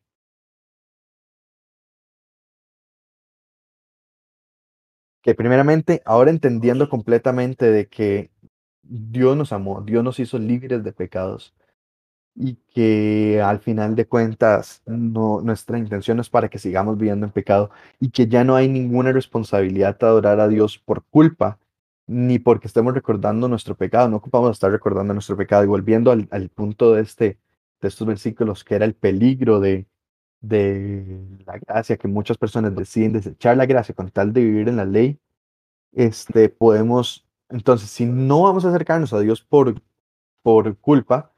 Que primeramente, ahora entendiendo completamente de que Dios nos amó, Dios nos hizo libres de pecados y que al final de cuentas no, nuestra intención es para que sigamos viviendo en pecado y que ya no hay ninguna responsabilidad de adorar a Dios por culpa ni porque estemos recordando nuestro pecado, no ocupamos estar recordando nuestro pecado. Y volviendo al, al punto de, este, de estos versículos que era el peligro de, de la gracia, que muchas personas deciden desechar la gracia con tal de vivir en la ley, este, podemos, entonces, si no vamos a acercarnos a Dios por, por culpa,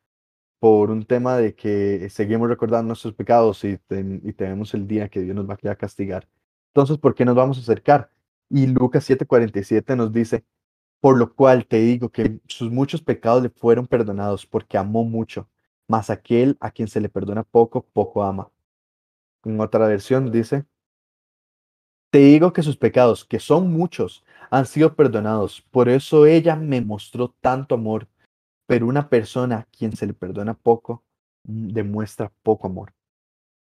por un tema de que seguimos recordando nuestros pecados y, y tenemos el día que Dios nos va a castigar, entonces, ¿por qué nos vamos a acercar? Y Lucas 7:47 nos dice, por lo cual te digo que sus muchos pecados le fueron perdonados porque amó mucho, mas aquel a quien se le perdona poco, poco ama. En otra versión dice, te digo que sus pecados, que son muchos, han sido perdonados. Por eso ella me mostró tanto amor. Pero una persona a quien se le perdona poco, mm, demuestra poco amor.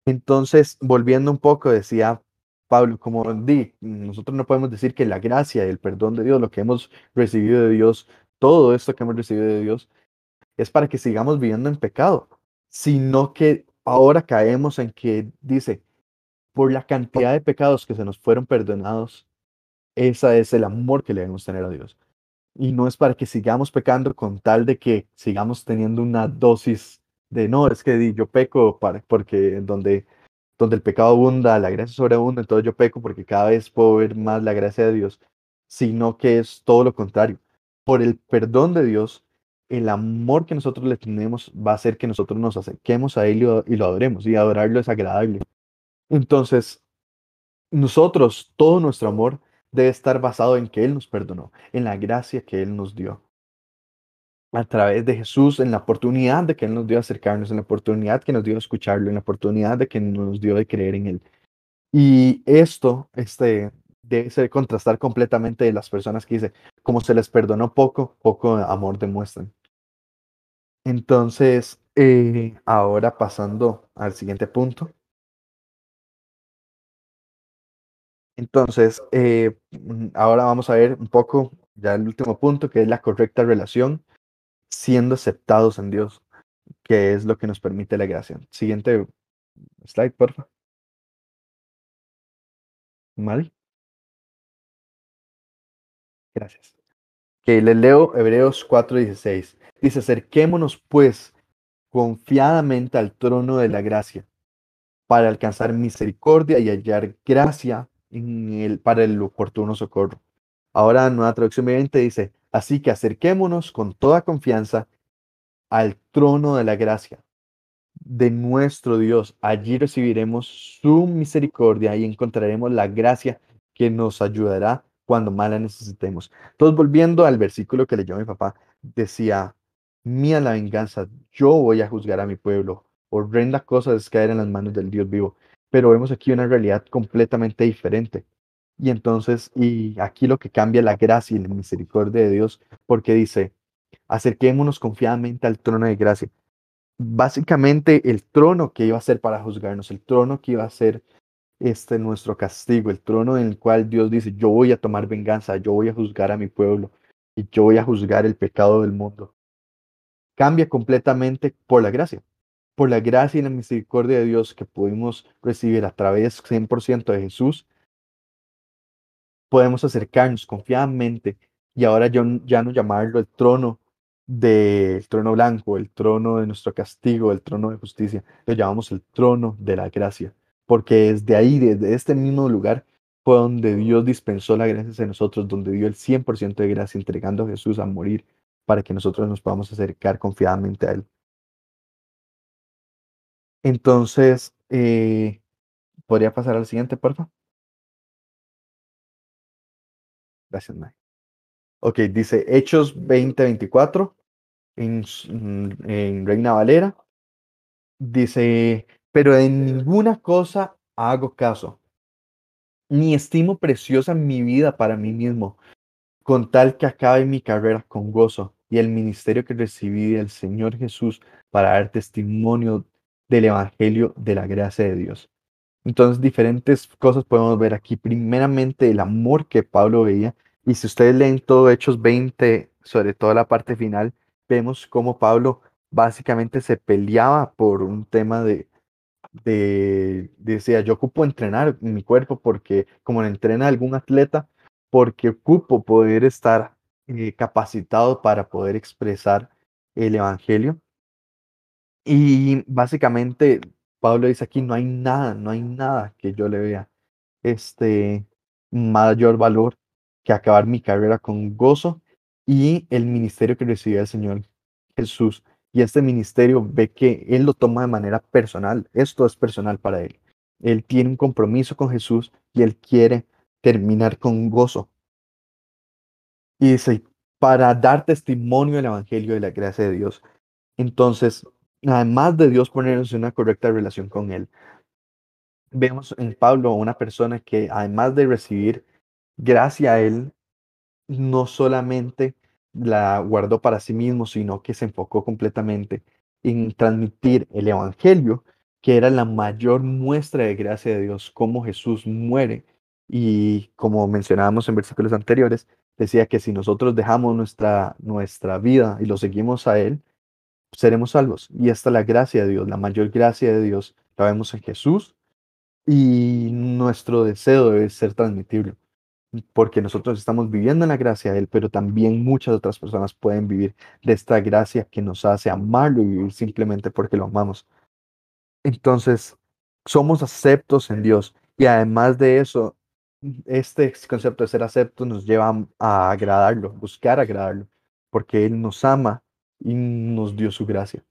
Entonces, volviendo un poco, decía Pablo, como di, nosotros no podemos decir que la gracia y el perdón de Dios, lo que hemos recibido de Dios, todo esto que hemos recibido de Dios, es para que sigamos viviendo en pecado, sino que ahora caemos en que dice, por la cantidad de pecados que se nos fueron perdonados, ese es el amor que le debemos tener a Dios. Y no es para que sigamos pecando con tal de que sigamos teniendo una dosis de, no, es que yo peco para, porque donde donde el pecado abunda, la gracia sobreabunda, entonces yo peco porque cada vez puedo ver más la gracia de Dios, sino que es todo lo contrario. Por el perdón de Dios, el amor que nosotros le tenemos va a hacer que nosotros nos acerquemos a Él y lo, adoremos, y adorarlo es agradable. Entonces, nosotros, todo nuestro amor debe estar basado en que Él nos perdonó, en la gracia que Él nos dio a través de Jesús, en la oportunidad de que Él nos dio acercarnos, en la oportunidad que nos dio escucharlo, en la oportunidad de que nos dio de creer en Él. Y esto este, debe ser contrastar completamente de las personas que dice, como se les perdonó poco, poco amor demuestran. Entonces, eh, ahora pasando al siguiente punto. Entonces, eh, ahora vamos a ver un poco ya el último punto, que es la correcta relación siendo aceptados en Dios, que es lo que nos permite la gracia. Siguiente slide, por favor. Mari. Gracias. Que le leo Hebreos 4:16. Dice, acerquémonos pues confiadamente al trono de la gracia para alcanzar misericordia y hallar gracia para el oportuno socorro. Ahora, nueva traducción viviente dice, Así que acerquémonos con toda confianza al trono de la gracia de nuestro Dios. Allí recibiremos su misericordia y encontraremos la gracia que nos ayudará cuando más la necesitemos. Entonces, volviendo al versículo que leyó mi papá, decía, mía la venganza, yo voy a juzgar a mi pueblo. Horrenda cosa es caer en las manos del Dios vivo. Pero vemos aquí una realidad completamente diferente. Y entonces, y aquí lo que cambia la gracia y la misericordia de Dios, porque dice, acerquémonos confiadamente al trono de gracia. Básicamente el trono que iba a ser para juzgarnos, el trono que iba a ser este nuestro castigo, el trono en el cual Dios dice, yo voy a tomar venganza, yo voy a juzgar a mi pueblo y yo voy a juzgar el pecado del mundo. Cambia completamente por la gracia, por la gracia y la misericordia de Dios que pudimos recibir a través 100% de Jesús podemos acercarnos confiadamente y ahora yo, ya no llamarlo el trono del trono blanco, el trono de nuestro castigo, el trono de justicia, lo llamamos el trono de la gracia, porque desde ahí, desde este mismo lugar, fue donde Dios dispensó la gracia en nosotros, donde dio el 100% de gracia entregando a Jesús a morir para que nosotros nos podamos acercar confiadamente a Él. Entonces, eh, ¿podría pasar al siguiente, por favor? Gracias, Mike. Ok, dice Hechos 2024 en, en Reina Valera. Dice, pero en ninguna cosa hago caso, ni estimo preciosa mi vida para mí mismo, con tal que acabe mi carrera con gozo y el ministerio que recibí del Señor Jesús para dar testimonio del Evangelio de la gracia de Dios. Entonces, diferentes cosas podemos ver aquí. Primeramente, el amor que Pablo veía. Y si ustedes leen todo Hechos 20, sobre todo la parte final, vemos cómo Pablo básicamente se peleaba por un tema de, de, decía, yo ocupo entrenar mi cuerpo porque como lo entrena algún atleta, porque ocupo poder estar eh, capacitado para poder expresar el Evangelio. Y básicamente Pablo dice aquí, no hay nada, no hay nada que yo le vea este mayor valor que acabar mi carrera con gozo y el ministerio que recibió el Señor Jesús. Y este ministerio ve que Él lo toma de manera personal. Esto es personal para Él. Él tiene un compromiso con Jesús y Él quiere terminar con gozo. Y dice, para dar testimonio del Evangelio de la gracia de Dios. Entonces, además de Dios ponernos en una correcta relación con Él, vemos en Pablo una persona que además de recibir gracia a Él, no solamente la guardó para sí mismo, sino que se enfocó completamente en transmitir el Evangelio, que era la mayor muestra de gracia de Dios, cómo Jesús muere. Y como mencionábamos en versículos anteriores, decía que si nosotros dejamos nuestra, nuestra vida y lo seguimos a Él, seremos salvos. Y esta es la gracia de Dios, la mayor gracia de Dios la vemos en Jesús y nuestro deseo debe ser transmitirlo, porque nosotros estamos viviendo en la gracia de Él, pero también muchas otras personas pueden vivir de esta gracia que nos hace amarlo y vivir simplemente porque lo amamos. Entonces, somos aceptos en Dios y además de eso, este concepto de ser aceptos nos lleva a agradarlo, buscar agradarlo, porque Él nos ama y nos dio su gracia.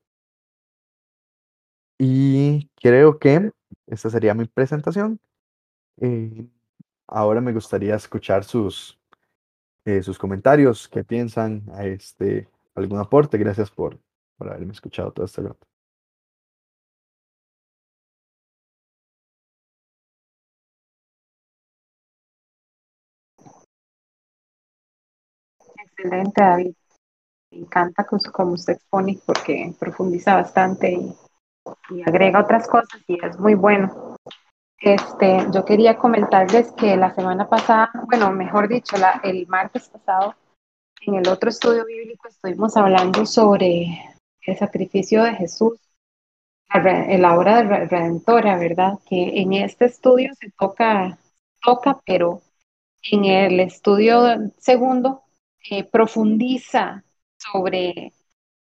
Y creo que esta sería mi presentación. Eh, ahora me gustaría escuchar sus, eh, sus comentarios, qué piensan, este, algún aporte. Gracias por, por haberme escuchado todo este rato. Excelente, David. Me encanta como usted expone porque profundiza bastante y, agrega otras cosas y es muy bueno. Este, yo quería comentarles que la semana pasada, bueno, mejor dicho, la, el martes pasado, en el otro estudio bíblico estuvimos hablando sobre el sacrificio de Jesús, la, la obra de redentora, ¿verdad? Que en este estudio se toca, toca, pero en el estudio segundo eh, profundiza sobre,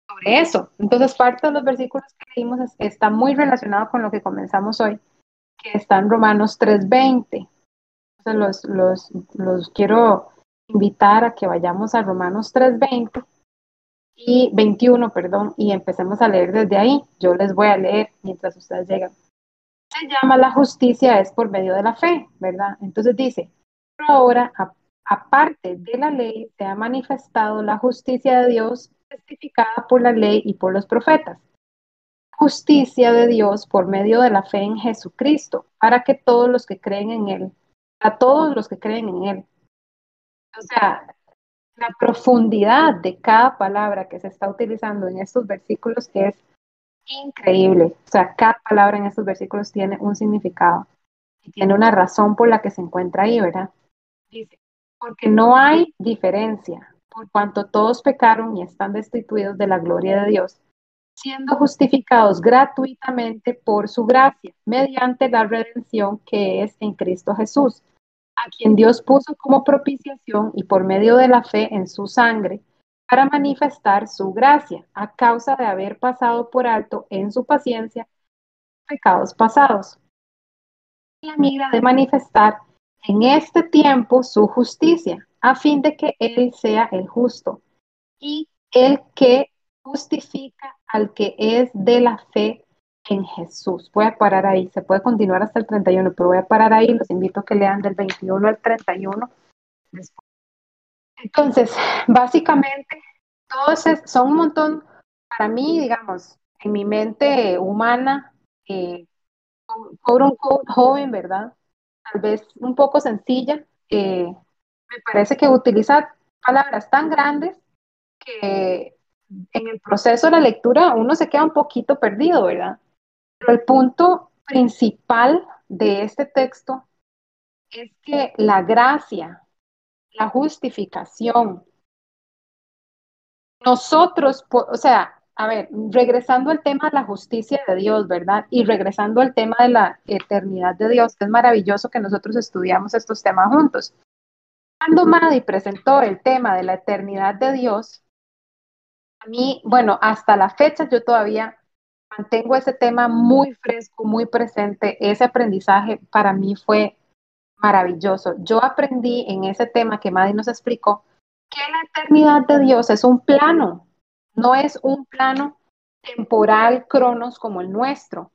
sobre eso. Entonces, parte de los versículos que leímos está muy relacionado con lo que comenzamos hoy, que está en Romanos 3.20. Entonces, los, los, los quiero invitar a que vayamos a Romanos 3.20 y 21, perdón, y empecemos a leer desde ahí. Yo les voy a leer mientras ustedes llegan. Se llama la justicia es por medio de la fe, ¿verdad? Entonces dice, ahora, aparte de la ley, se ha manifestado la justicia de Dios testificada por la ley y por los profetas. Justicia de Dios por medio de la fe en Jesucristo, para que todos los que creen en Él, a todos los que creen en Él. O sea, la profundidad de cada palabra que se está utilizando en estos versículos es increíble. O sea, cada palabra en estos versículos tiene un significado y tiene una razón por la que se encuentra ahí, ¿verdad? Dice, porque no hay diferencia, por cuanto todos pecaron y están destituidos de la gloria de Dios, siendo justificados gratuitamente por su gracia, mediante la redención que es en Cristo Jesús, a quien Dios puso como propiciación y por medio de la fe en su sangre, para manifestar su gracia, a causa de haber pasado por alto en su paciencia pecados pasados. La mira de manifestar en este tiempo su justicia, a fin de que Él sea el justo y el que justifica al que es de la fe en Jesús. Voy a parar ahí, se puede continuar hasta el 31, pero voy a parar ahí, los invito a que lean del 21 al 31. Entonces, básicamente, todos son un montón, para mí, digamos, en mi mente humana, eh, sobre un joven, ¿verdad? Tal vez un poco sencilla. me parece que utiliza palabras tan grandes que en el proceso de la lectura uno se queda un poquito perdido, ¿verdad? Pero el punto principal de este texto es que la gracia, la justificación, nosotros, o sea, a ver, regresando al tema de la justicia de Dios, ¿verdad? Y regresando al tema de la eternidad de Dios, es maravilloso que nosotros estudiamos estos temas juntos. Cuando Madi presentó el tema de la eternidad de Dios, a mí, bueno, hasta la fecha yo todavía mantengo ese tema muy fresco, muy presente. Ese aprendizaje para mí fue maravilloso. Yo aprendí en ese tema que Madi nos explicó que la eternidad de Dios es un plano, no es un plano temporal cronos como el nuestro.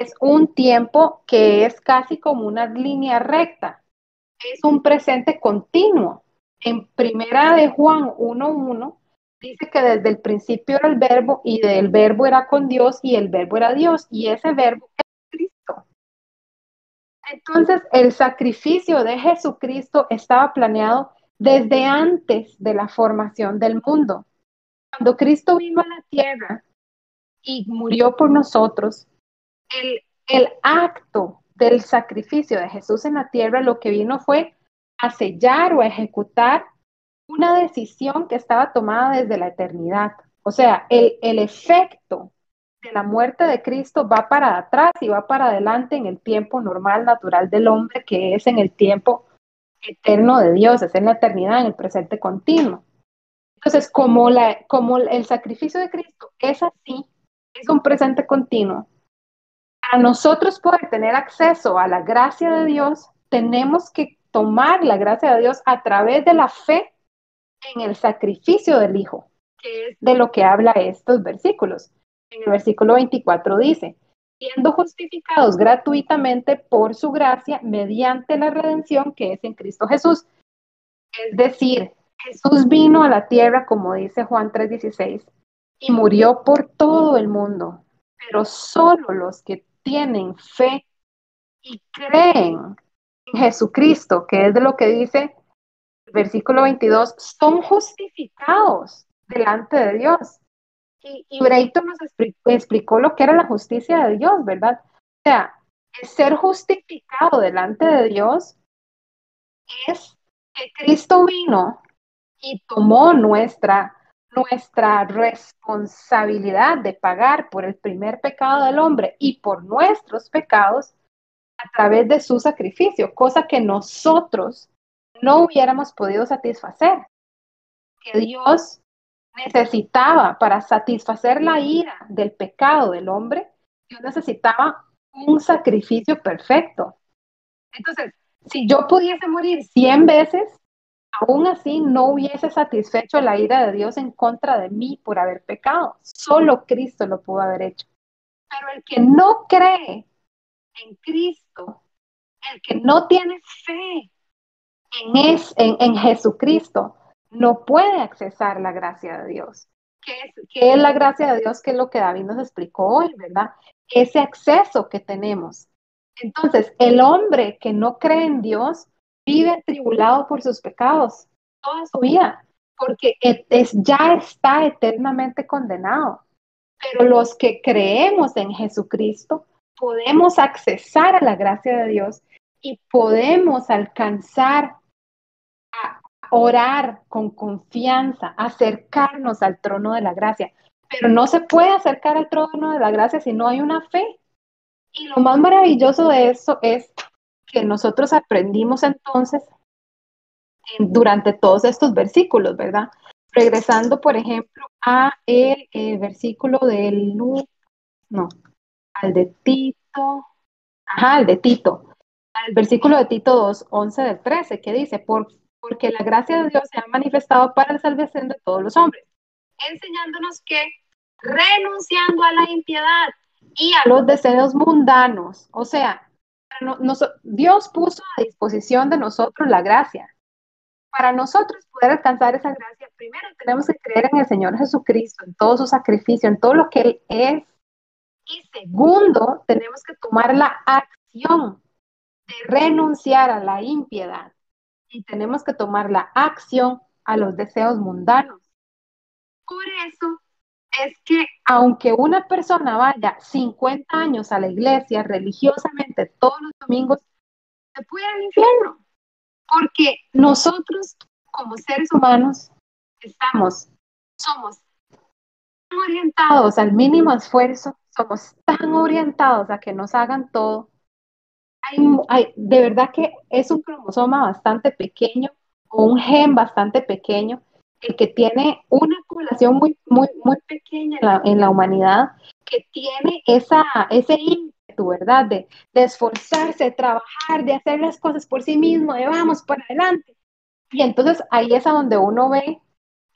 Es un tiempo que es casi como una línea recta. Es un presente continuo. En primera de Juan 1.1 dice que desde el principio era el verbo y del verbo era con Dios y el verbo era Dios y ese verbo es Cristo. Entonces el sacrificio de Jesucristo estaba planeado desde antes de la formación del mundo. Cuando Cristo vino a la tierra y murió por nosotros, el, acto del sacrificio de Jesús en la tierra lo que vino fue a sellar o a ejecutar una decisión que estaba tomada desde la eternidad. O sea, el, el, efecto de la muerte de Cristo va para atrás y va para adelante en el tiempo normal, natural del hombre, que es en el tiempo eterno de Dios, es en la eternidad, en el presente continuo. Entonces, como, el sacrificio de Cristo es así, es un presente continuo, a nosotros poder tener acceso a la gracia de Dios, tenemos que tomar la gracia de Dios a través de la fe en el sacrificio del Hijo, que es de lo que habla estos versículos. En el versículo 24 dice, siendo justificados gratuitamente por su gracia mediante la redención que es en Cristo Jesús. Es decir, Jesús vino a la tierra, como dice Juan 3:16, y murió por todo el mundo, pero solo los que tienen fe y creen en Jesucristo, que es de lo que dice el versículo 22, son justificados delante de Dios. Y, y nos explicó, lo que era la justicia de Dios, ¿verdad? O sea, ser justificado delante de Dios es que Cristo vino y tomó nuestra, nuestra responsabilidad de pagar por el primer pecado del hombre y por nuestros pecados a través de su sacrificio, cosa que nosotros no hubiéramos podido satisfacer. Que Dios necesitaba para satisfacer la ira del pecado del hombre, Dios necesitaba un sacrificio perfecto. Entonces, si yo pudiese morir 100 veces, aún así no hubiese satisfecho la ira de Dios en contra de mí por haber pecado. Solo Cristo lo pudo haber hecho. Pero el que no cree en Cristo, el que no tiene fe en, es, en, Jesucristo, no puede accesar la gracia de Dios. ¿Qué es, ¿Qué es la gracia de Dios? Que es lo que David nos explicó hoy, ¿verdad? Ese acceso que tenemos. Entonces, el hombre que no cree en Dios vive atribulado por sus pecados toda su vida, porque es, ya está eternamente condenado. Pero los que creemos en Jesucristo podemos accesar a la gracia de Dios y podemos alcanzar a orar con confianza, acercarnos al trono de la gracia. Pero no se puede acercar al trono de la gracia si no hay una fe. Y lo más maravilloso de eso es que nosotros aprendimos entonces durante todos estos versículos, ¿verdad? Regresando, por ejemplo, a el, versículo del no, al de Tito, ajá, al de Tito, al versículo de Tito 2, 11 del 13, que dice, Por, porque la gracia de Dios se ha manifestado para la salvación de todos los hombres, enseñándonos que renunciando a la impiedad y a los deseos mundanos, o sea, Dios puso a disposición de nosotros la gracia. Para nosotros poder alcanzar esa gracia, primero tenemos que creer en el Señor Jesucristo, en todo su sacrificio, en todo lo que Él es Y segundo, tenemos que tomar la acción de renunciar a la impiedad. Y tenemos que tomar la acción a los deseos mundanos. Por eso es que aunque una persona vaya 50 años a la iglesia religiosamente todos los domingos, se puede ir al infierno. Porque nosotros como seres humanos estamos, somos orientados al mínimo esfuerzo, somos tan orientados a que nos hagan todo. Hay, de verdad que es un cromosoma bastante pequeño o un gen bastante pequeño que tiene una población muy, muy, muy pequeña en la, humanidad que tiene esa, ese ímpetu, ¿verdad? De, de esforzarse, de trabajar, de hacer las cosas por sí mismo, de vamos para adelante. Y entonces ahí es a donde uno ve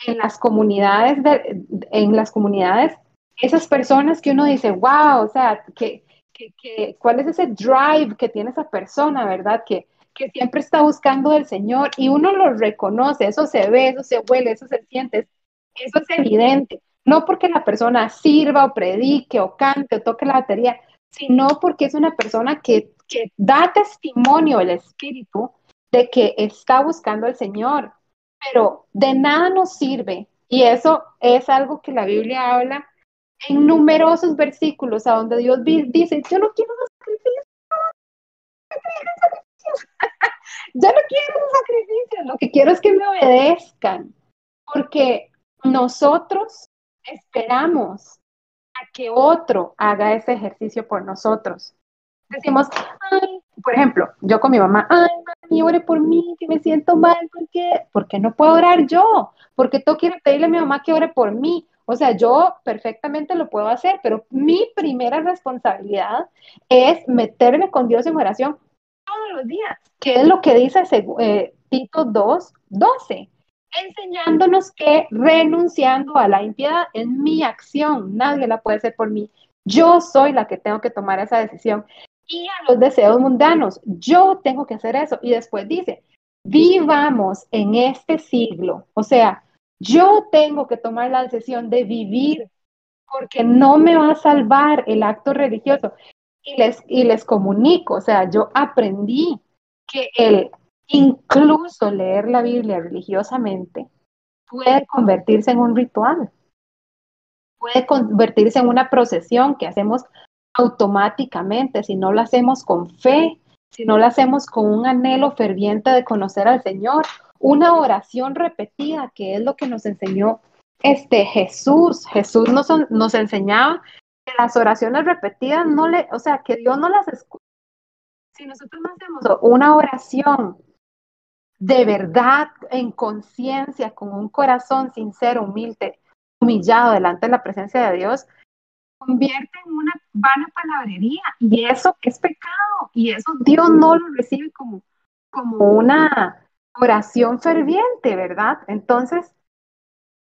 en las comunidades, de, en las comunidades, esas personas que uno dice, wow, o sea, que, que, ¿cuál es ese drive que tiene esa persona, verdad? Que, que siempre está buscando del Señor y uno lo reconoce, eso se ve, eso se huele, eso se siente, eso es evidente. No porque la persona sirva o predique o cante o toque la batería, sino porque es una persona que, que da testimonio el Espíritu de que está buscando al Señor, pero de nada nos sirve. Y eso es algo que la Biblia habla en numerosos versículos, a donde Dios dice, yo no quiero sacrificios, yo no quiero sacrificios, lo que quiero es que me obedezcan, porque nosotros esperamos a que otro haga ese ejercicio por nosotros. Decimos, ay, por ejemplo, yo con mi mamá, ay, mami, ore por mí, que me siento mal, ¿por qué? Porque no puedo orar yo, porque tú quieres pedirle a mi mamá que ore por mí. O sea, yo perfectamente lo puedo hacer, pero mi primera responsabilidad es meterme con Dios en oración todos los días, que es lo que dice eh, Tito 2, 12, enseñándonos que renunciando a la impiedad es mi acción, nadie la puede hacer por mí. Yo soy la que tengo que tomar esa decisión y a los deseos mundanos. Yo tengo que hacer eso. Y después dice, vivamos en este siglo. O sea, yo tengo que tomar la decisión de vivir porque no me va a salvar el acto religioso. Y les, y les comunico, o sea, yo aprendí que el incluso leer la Biblia religiosamente puede convertirse en un ritual, puede convertirse en una procesión que hacemos automáticamente, si no lo hacemos con fe, si no lo hacemos con un anhelo ferviente de conocer al Señor, una oración repetida, que es lo que nos enseñó este Jesús. Jesús nos, nos enseñaba que las oraciones repetidas no le, o sea, que Dios no las escucha. Si nosotros no hacemos una oración de verdad, en conciencia, con un corazón sincero, humilde, humillado delante de la presencia de Dios, convierte en una vana palabrería y eso es pecado y eso Dios no lo recibe como, como una oración ferviente, ¿verdad? Entonces,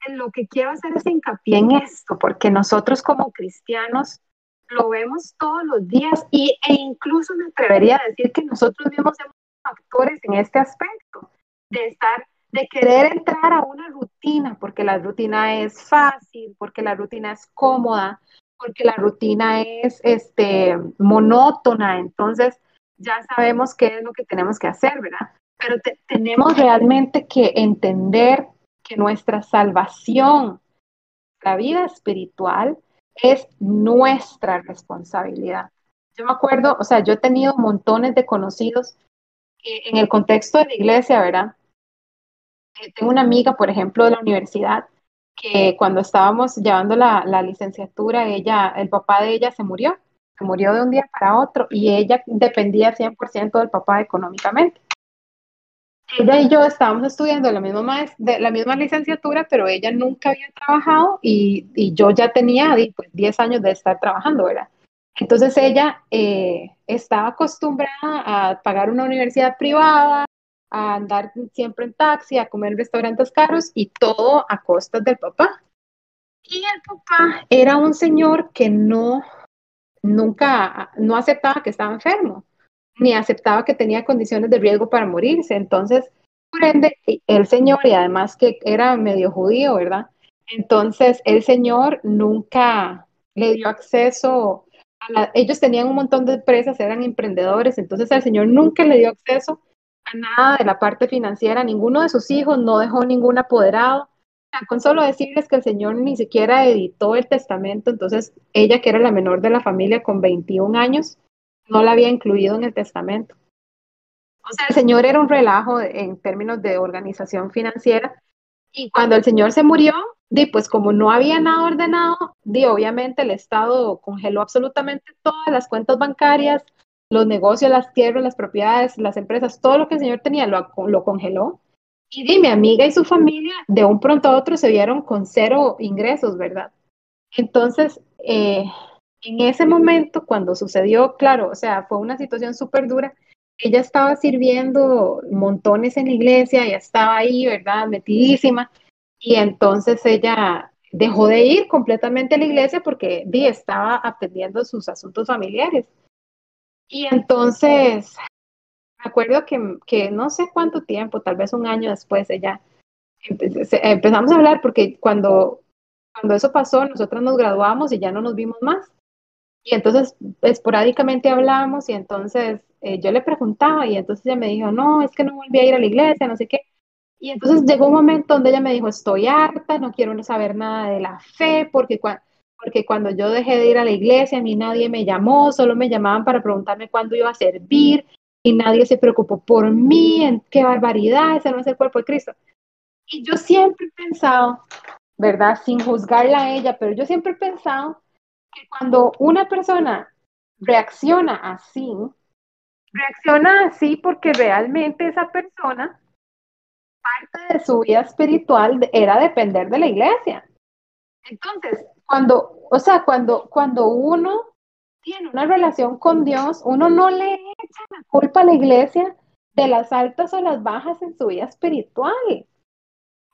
lo que quiero hacer es hincapié en esto, porque nosotros como cristianos lo vemos todos los días y, e incluso me atrevería a decir que nosotros mismos somos actores en este aspecto, de estar, de querer entrar a una rutina, porque la rutina es fácil, porque la rutina es cómoda, porque la rutina es este, monótona, entonces ya sabemos qué es lo que tenemos que hacer, ¿verdad? Pero tenemos realmente que entender nuestra salvación, la vida espiritual, es nuestra responsabilidad. Yo me acuerdo, o sea, yo he tenido montones de conocidos en el contexto de la iglesia, ¿verdad? Eh, tengo una amiga, por ejemplo, de la universidad, que cuando estábamos llevando la, licenciatura, ella, el papá de ella se murió, se murió de un día para otro y ella dependía 100% del papá económicamente. Ella y yo estábamos estudiando la misma, de la misma licenciatura, pero ella nunca había trabajado y, yo ya tenía pues, 10 años de estar trabajando, ¿verdad? Entonces ella eh, estaba acostumbrada a pagar una universidad privada, a andar siempre en taxi, a comer restaurantes caros y todo a costas del papá. Y el papá era un señor que no, nunca, no aceptaba que estaba enfermo, ni aceptaba que tenía condiciones de riesgo para morirse. Entonces, por ende, el señor, y además que era medio judío, ¿verdad? Entonces, el señor nunca le dio acceso ellos tenían un montón de empresas, eran emprendedores, entonces el señor nunca le dio acceso a nada de la parte financiera, ninguno de sus hijos no dejó ningún apoderado. con solo decirles que el señor ni siquiera editó el testamento, entonces ella, que era la menor de la familia con 21 años, no la había incluido en el testamento. O sea, el señor era un relajo en términos de organización financiera. Y cuando el señor se murió, di, pues como no había nada ordenado, di, obviamente el Estado congeló absolutamente todas las cuentas bancarias, los negocios, las tierras, las propiedades, las empresas, todo lo que el señor tenía lo, congeló. Y di, mi amiga y su familia de un pronto a otro se vieron con cero ingresos, ¿verdad? Entonces, eh, en ese momento, cuando sucedió, claro, o sea, fue una situación súper dura. Ella estaba sirviendo montones en la iglesia, ya estaba ahí, ¿verdad? Metidísima. Y entonces ella dejó de ir completamente a la iglesia porque di, estaba atendiendo sus asuntos familiares. Y entonces, me acuerdo que, que no sé cuánto tiempo, tal vez un año después, ella empezamos a hablar porque cuando, cuando eso pasó, nosotros nos graduamos y ya no nos vimos más. Y entonces esporádicamente hablábamos y entonces eh, yo le preguntaba y entonces ella me dijo, no, es que no volví a ir a la iglesia, no sé qué. Y entonces llegó un momento donde ella me dijo, estoy harta, no quiero saber nada de la fe, porque, porque cuando yo dejé de ir a la iglesia, a mí nadie me llamó, solo me llamaban para preguntarme cuándo iba a servir y nadie se preocupó por mí, en qué barbaridad, ese no es el cuerpo de Cristo. Y yo siempre he pensado, ¿verdad? Sin juzgarla a ella, pero yo siempre he pensado cuando una persona reacciona así, reacciona así porque realmente esa persona, parte de su vida espiritual era depender de la iglesia. Entonces, cuando, o sea, cuando, cuando uno tiene una relación con Dios, uno no le echa la culpa a la iglesia de las altas o las bajas en su vida espiritual.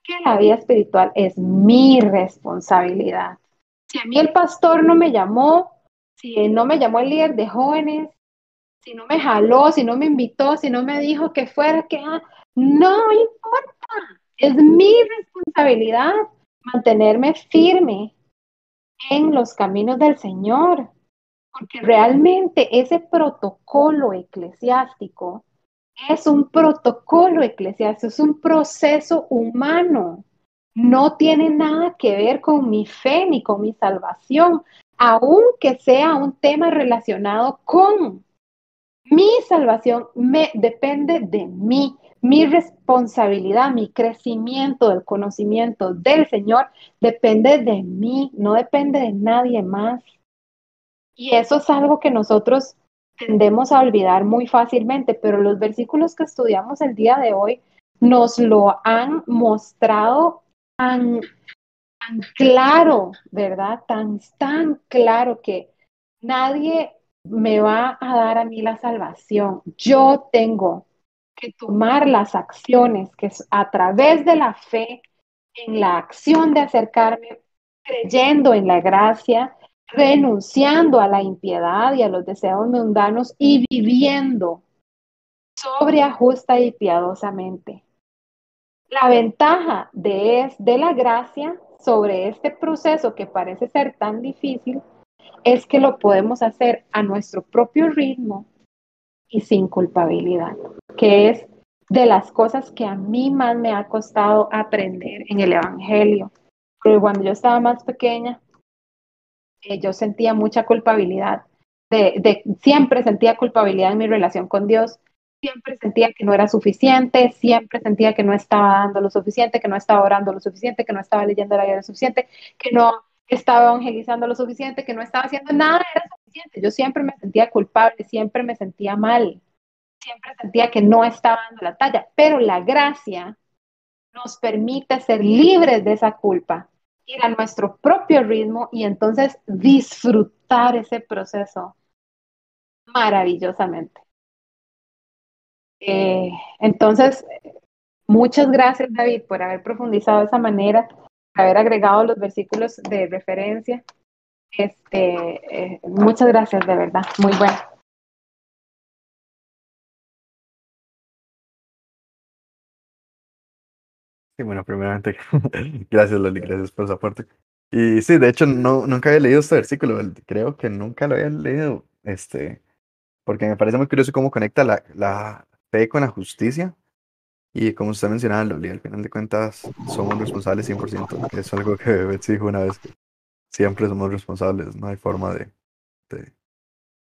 Que la vida espiritual es mi responsabilidad. Si a mí el pastor no me llamó, si no me llamó el líder de jóvenes, si no me jaló, si no me invitó, si no me dijo que fuera, que ah, no importa. Es mi responsabilidad mantenerme firme en los caminos del Señor, porque realmente ese protocolo eclesiástico es un protocolo eclesiástico, es un proceso humano no tiene nada que ver con mi fe ni con mi salvación, aunque sea un tema relacionado con mi salvación, me depende de mí. Mi responsabilidad, mi crecimiento del conocimiento del Señor depende de mí, no depende de nadie más. Y eso es algo que nosotros tendemos a olvidar muy fácilmente, pero los versículos que estudiamos el día de hoy nos lo han mostrado tan, claro, ¿verdad? Tan, tan claro que nadie me va a dar a mí la salvación. Yo tengo que tomar las acciones que es a través de la fe, en la acción de acercarme, creyendo en la gracia, renunciando a la impiedad y a los deseos mundanos y viviendo sobria, justa y piadosamente. La ventaja de, de la gracia sobre este proceso que parece ser tan difícil es que lo podemos hacer a nuestro propio ritmo y sin culpabilidad, que es de las cosas que a mí más me ha costado aprender en el Evangelio. Porque cuando yo estaba más pequeña, eh, yo sentía mucha culpabilidad, de, siempre sentía culpabilidad en mi relación con Dios, siempre sentía que no era suficiente, siempre sentía que no estaba dando lo suficiente, que no estaba orando lo suficiente, que no estaba leyendo la Biblia lo suficiente, que no estaba evangelizando lo suficiente, que no estaba haciendo nada, era suficiente. Yo siempre me sentía culpable, siempre me sentía mal, siempre sentía que no estaba dando la talla, pero la gracia nos permite ser libres de esa culpa, ir a nuestro propio ritmo y entonces disfrutar ese proceso maravillosamente. Eh, entonces, muchas gracias David por haber profundizado de esa manera, haber agregado los versículos de referencia. Este, eh, muchas gracias, de verdad, muy bueno. Sí, bueno, primeramente, gracias Loli, gracias por su aporte. Y sí, de hecho, no, nunca había leído este versículo, creo que nunca lo había leído, este, porque me parece muy curioso cómo conecta la, la fe con la justicia. Y como usted mencionaba, Loli, al final de cuentas somos responsables 100%, que es algo que Betsy dijo una vez, siempre somos responsables, no hay forma de,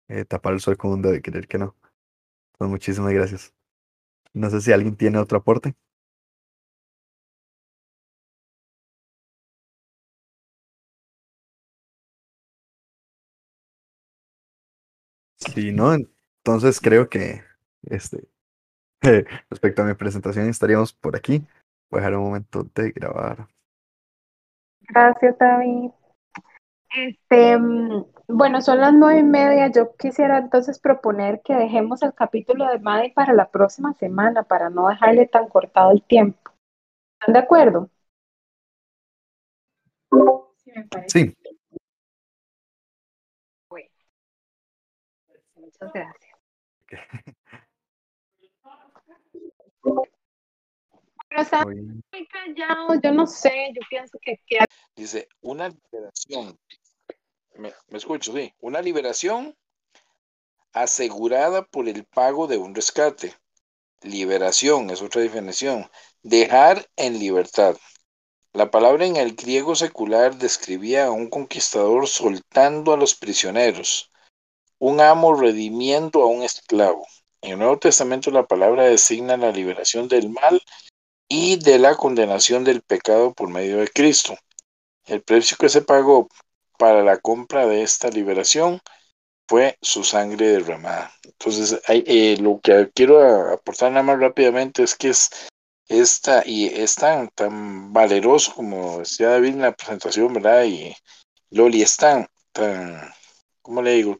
eh, tapar el sol con un dedo y creer que no. Pues muchísimas gracias. No sé si alguien tiene otro aporte. Si no, entonces creo que este, respecto a mi presentación estaríamos por aquí. Voy a dejar un momento de grabar. Gracias, David. Este, mm, bueno, son las nueve y media. Yo quisiera entonces proponer que dejemos el capítulo de Maddie para la próxima semana, para no dejarle tan cortado el tiempo. ¿Están de acuerdo? Sí, me parece. Sí, Muchas gracias. Pero están voy- muy callados, yo no sé, yo pienso que, que Dice, una liberación. Me, me escucho, sí. Una liberación asegurada por el pago de un rescate. Liberación es otra definición. Dejar en libertad. La palabra en el griego secular describía a un conquistador soltando a los prisioneros, un amo redimiendo a un esclavo. En el Nuevo Testamento la palabra designa la liberación del mal y de la condenación del pecado por medio de Cristo. El precio que se pagó para la compra de esta liberación fue su sangre derramada. Entonces, eh, lo que quiero aportar nada más rápidamente es que es esta y es tan, tan valeroso como decía David en la presentación, ¿verdad? Y Loli es tan, tan, ¿cómo le digo?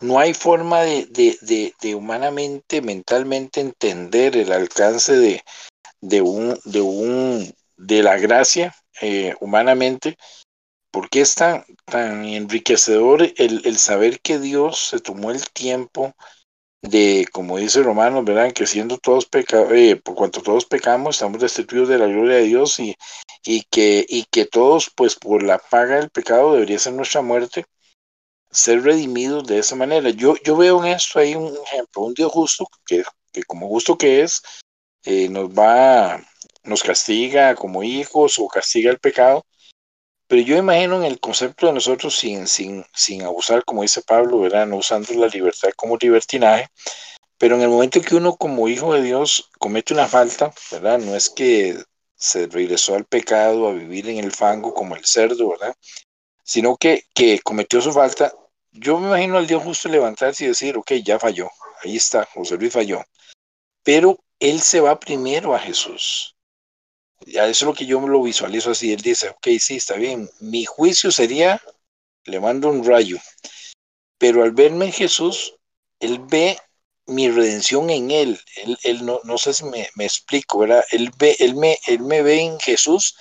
No hay forma de, de, de humanamente, mentalmente entender el alcance de, de un, de un, de la gracia eh, humanamente, porque es tan, tan enriquecedor el, el saber que Dios se tomó el tiempo de, como dice Romanos, ¿verdad? Que siendo todos pecados, eh, por cuanto todos pecamos, estamos destituidos de la gloria de Dios y, y, que, y que todos, pues por la paga del pecado debería ser nuestra muerte, ser redimidos de esa manera. Yo, yo veo en esto ahí un ejemplo, un Dios justo, que, que como justo que es, eh, nos va, nos castiga como hijos o castiga el pecado, pero yo imagino en el concepto de nosotros sin, sin, sin abusar, como dice Pablo, ¿verdad? No usando la libertad como libertinaje, pero en el momento que uno como hijo de Dios comete una falta, ¿verdad? No es que se regresó al pecado a vivir en el fango como el cerdo, ¿verdad? Sino que, que cometió su falta. Yo me imagino al Dios justo levantarse y decir, ok, ya falló, ahí está, José Luis falló. Pero él se va primero a Jesús. Ya eso es lo que yo lo visualizo así. Él dice, ok, sí, está bien. Mi juicio sería, le mando un rayo. Pero al verme en Jesús, él ve mi redención en él. Él, él no, no sé si me, me, explico, ¿verdad? Él, ve, él, me, él me ve en Jesús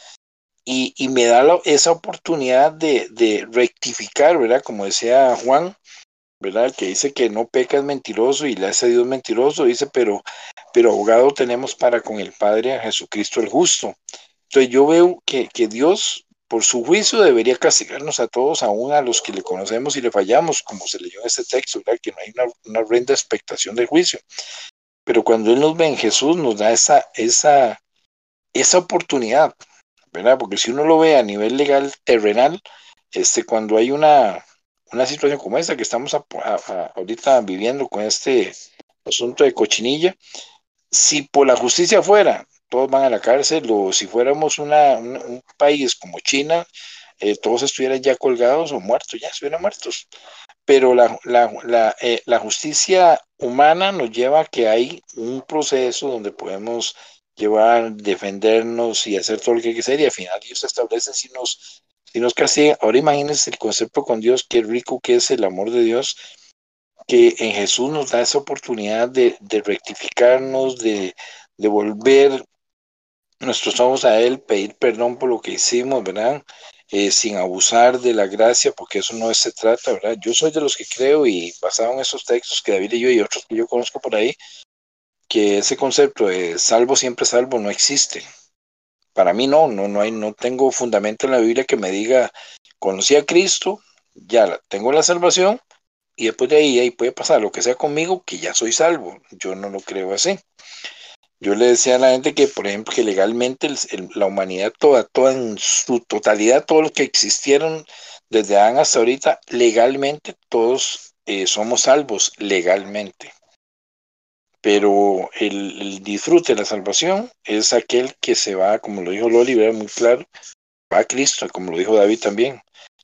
y, y me da esa oportunidad de, de, rectificar, ¿verdad? Como decía Juan, ¿verdad? Que dice que no peca es mentiroso y le hace a Dios mentiroso, dice, pero, pero abogado tenemos para con el Padre a Jesucristo el justo. Entonces yo veo que, que Dios, por su juicio, debería castigarnos a todos, aún a los que le conocemos y le fallamos, como se leyó en este texto, ¿verdad? Que no hay una, una expectación del juicio. Pero cuando Él nos ve en Jesús, nos da esa, esa, esa oportunidad, ¿verdad? Porque si uno lo ve a nivel legal, terrenal, este, cuando hay una, una situación como esta que estamos a, a, a, ahorita viviendo con este asunto de cochinilla, si por la justicia fuera, todos van a la cárcel, o si fuéramos una, un, un país como China, eh, todos estuvieran ya colgados o muertos, ya estuvieran muertos. Pero la, la, la, eh, la, justicia humana nos lleva a que hay un proceso donde podemos llevar, defendernos y hacer todo lo que hay que hacer, y al final Dios establece si nos, si nos castiga. Ahora imagínense el concepto con Dios, qué rico que es el amor de Dios, que en Jesús nos da esa oportunidad de, de rectificarnos, de, de, volver nuestros ojos a Él, pedir perdón por lo que hicimos, ¿verdad? Eh, sin abusar de la gracia, porque eso no se trata, ¿verdad? Yo soy de los que creo y basado en esos textos que David y yo y otros que yo conozco por ahí, que ese concepto de salvo siempre salvo no existe. Para mí no, no, no hay, no tengo fundamento en la Biblia que me diga, conocí a Cristo, ya tengo la salvación, y después de ahí, ahí puede pasar lo que sea conmigo, que ya soy salvo. Yo no lo creo así. Yo le decía a la gente que, por ejemplo, que legalmente la humanidad toda, toda en su totalidad, todos los que existieron desde Adán hasta ahorita, legalmente todos eh, somos salvos, legalmente. Pero el, disfrute de la salvación es aquel que se va, como lo dijo Loli, muy claro, va a Cristo, como lo dijo David también.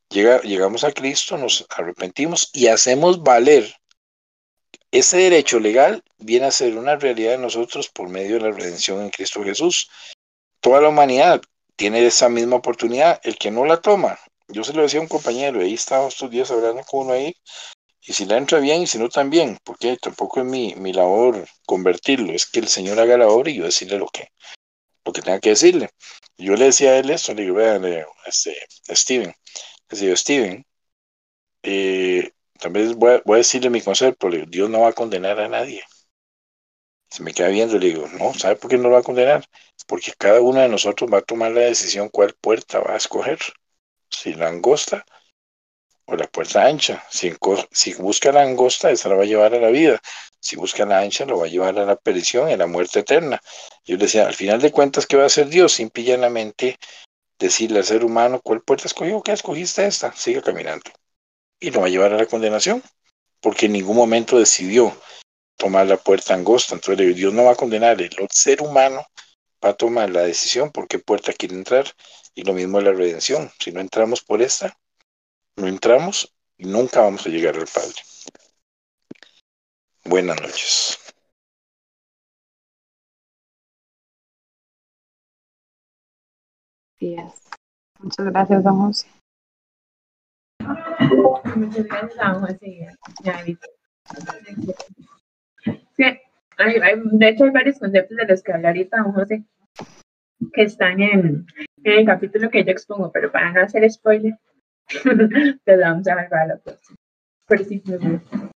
Llega, llegamos a Cristo, nos arrepentimos y hacemos valer ese derecho legal viene a ser una realidad de nosotros por medio de la redención en Cristo Jesús. Toda la humanidad tiene esa misma oportunidad. El que no la toma, yo se lo decía a un compañero, ahí estaba estos días hablando con uno ahí, y si la entra bien y si no también, porque tampoco es mi, mi labor convertirlo, es que el Señor haga la obra y yo decirle lo que, lo que tenga que decirle. Yo le decía a él esto, le digo, vean, este, Steven, le digo, Steven, eh, también voy a, voy a decirle mi concepto, Dios no va a condenar a nadie. Se me queda viendo y le digo, no, ¿sabe por qué no lo va a condenar? Porque cada uno de nosotros va a tomar la decisión cuál puerta va a escoger. Si la angosta o la puerta ancha. Si, busca la angosta, esa la va a llevar a la vida. Si busca la ancha, lo va a llevar a la perdición a la muerte eterna. Yo le decía, al final de cuentas, ¿qué va a hacer Dios? Simple y decirle al ser humano, ¿cuál puerta escogió? ¿Qué escogiste esta? Sigue caminando y lo va a llevar a la condenación, porque en ningún momento decidió tomar la puerta angosta. Entonces Dios no va a condenar, el ser humano va a tomar la decisión por qué puerta quiere entrar, y lo mismo es la redención. Si no entramos por esta, no entramos y nunca vamos a llegar al Padre. Buenas noches. Muchas gracias, don José. Muchas gracias a José Sí, hay, hay, de hecho hay varios conceptos de los que hablar ahorita don José que están en, en, el capítulo que yo expongo, pero para no hacer spoiler, te lo vamos a dejar para la próxima. Pero sí, me gusta.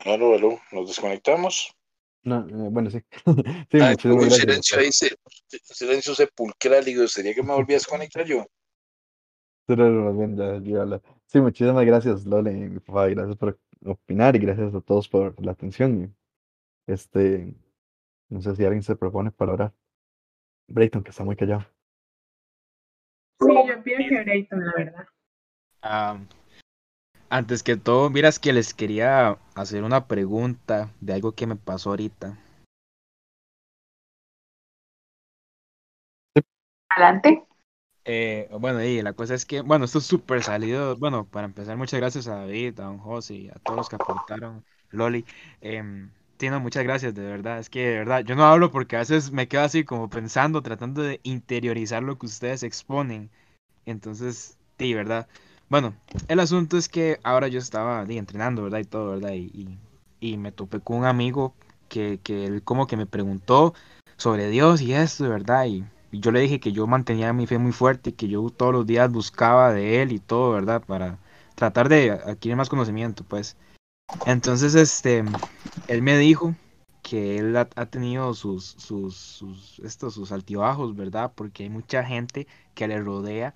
Aló, aló, nos desconectamos. No, eh, bueno, sí. sí un silencio ahí, se, silencio sepulcral, digo, ¿sería que me volví a desconectar yo? Sí, muchísimas gracias, Lole, mi papá, gracias por opinar y gracias a todos por la atención. Este, no sé si alguien se propone para orar. Brayton, que está muy callado. Sí, yo pienso que Brayton, la verdad. Antes que todo, miras que les quería hacer una pregunta de algo que me pasó ahorita. Adelante. Eh, bueno, y la cosa es que, bueno, esto es súper salido. Bueno, para empezar, muchas gracias a David, a Don José y a todos los que aportaron, Loli. Eh, Tino, muchas gracias, de verdad. Es que, de verdad, yo no hablo porque a veces me quedo así como pensando, tratando de interiorizar lo que ustedes exponen. Entonces, sí, verdad. Bueno, el asunto es que ahora yo estaba entrenando, ¿verdad? Y todo, ¿verdad? Y, y, me topé con un amigo que, que él como que me preguntó sobre Dios y esto, ¿verdad? Y, y, yo le dije que yo mantenía mi fe muy fuerte que yo todos los días buscaba de él y todo, ¿verdad? Para tratar de adquirir más conocimiento, pues. Entonces, este, él me dijo que él ha, tenido sus, sus, sus, altibajos, ¿verdad? Porque hay mucha gente que le rodea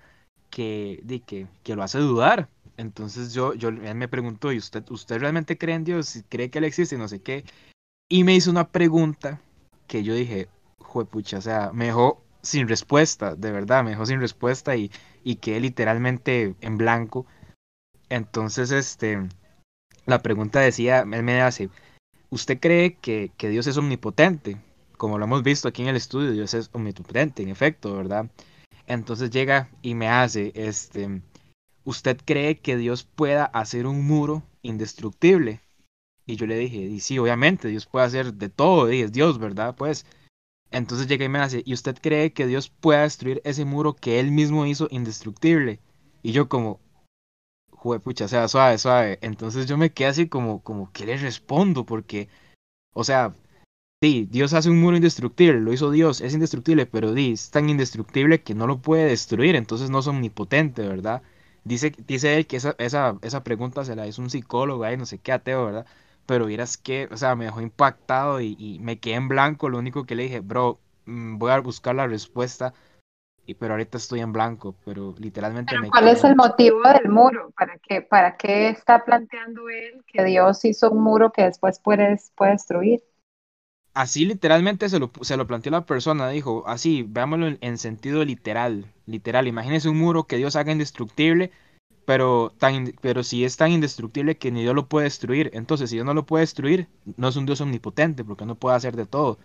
que, que, que lo hace dudar. Entonces yo, yo, él me preguntó, ¿y usted, usted realmente cree en Dios? ¿Cree que Él existe? No sé qué. Y me hizo una pregunta que yo dije, pucha, o sea, me dejó sin respuesta, de verdad, me dejó sin respuesta y, y quedé literalmente en blanco. Entonces, este, la pregunta decía, él me hace, ¿usted cree que, que Dios es omnipotente? Como lo hemos visto aquí en el estudio, Dios es omnipotente, en efecto, ¿verdad? Entonces llega y me hace, este, ¿usted cree que Dios pueda hacer un muro indestructible? Y yo le dije, y sí, obviamente, Dios puede hacer de todo, y es Dios, ¿verdad? Pues, entonces llega y me hace, ¿y usted cree que Dios pueda destruir ese muro que él mismo hizo indestructible? Y yo como, pucha, o sea, suave, suave. Entonces yo me quedé así como, como, ¿qué le respondo? Porque, o sea, sí, Dios hace un muro indestructible, lo hizo Dios, es indestructible, pero di, es tan indestructible que no lo puede destruir, entonces no es omnipotente, ¿verdad? Dice, dice él que esa, esa, esa pregunta se la hizo un psicólogo, ahí no sé qué ateo, ¿verdad? Pero vieras que, o sea, me dejó impactado y, y me quedé en blanco, lo único que le dije, bro, mm, voy a buscar la respuesta, y, pero ahorita estoy en blanco, pero literalmente Pero me ¿cuál quedé es el motivo del muro? ¿Para qué, ¿Para qué está planteando él que Dios hizo un muro que después puede, puede destruir? Así literalmente se lo, se lo planteó la persona, dijo, así, veámoslo en, en sentido literal, literal, imagínese un muro que Dios haga indestructible, pero, tan, pero si es tan indestructible que ni Dios lo puede destruir, entonces si Dios no lo puede destruir, no es un Dios omnipotente, porque no puede hacer de todo,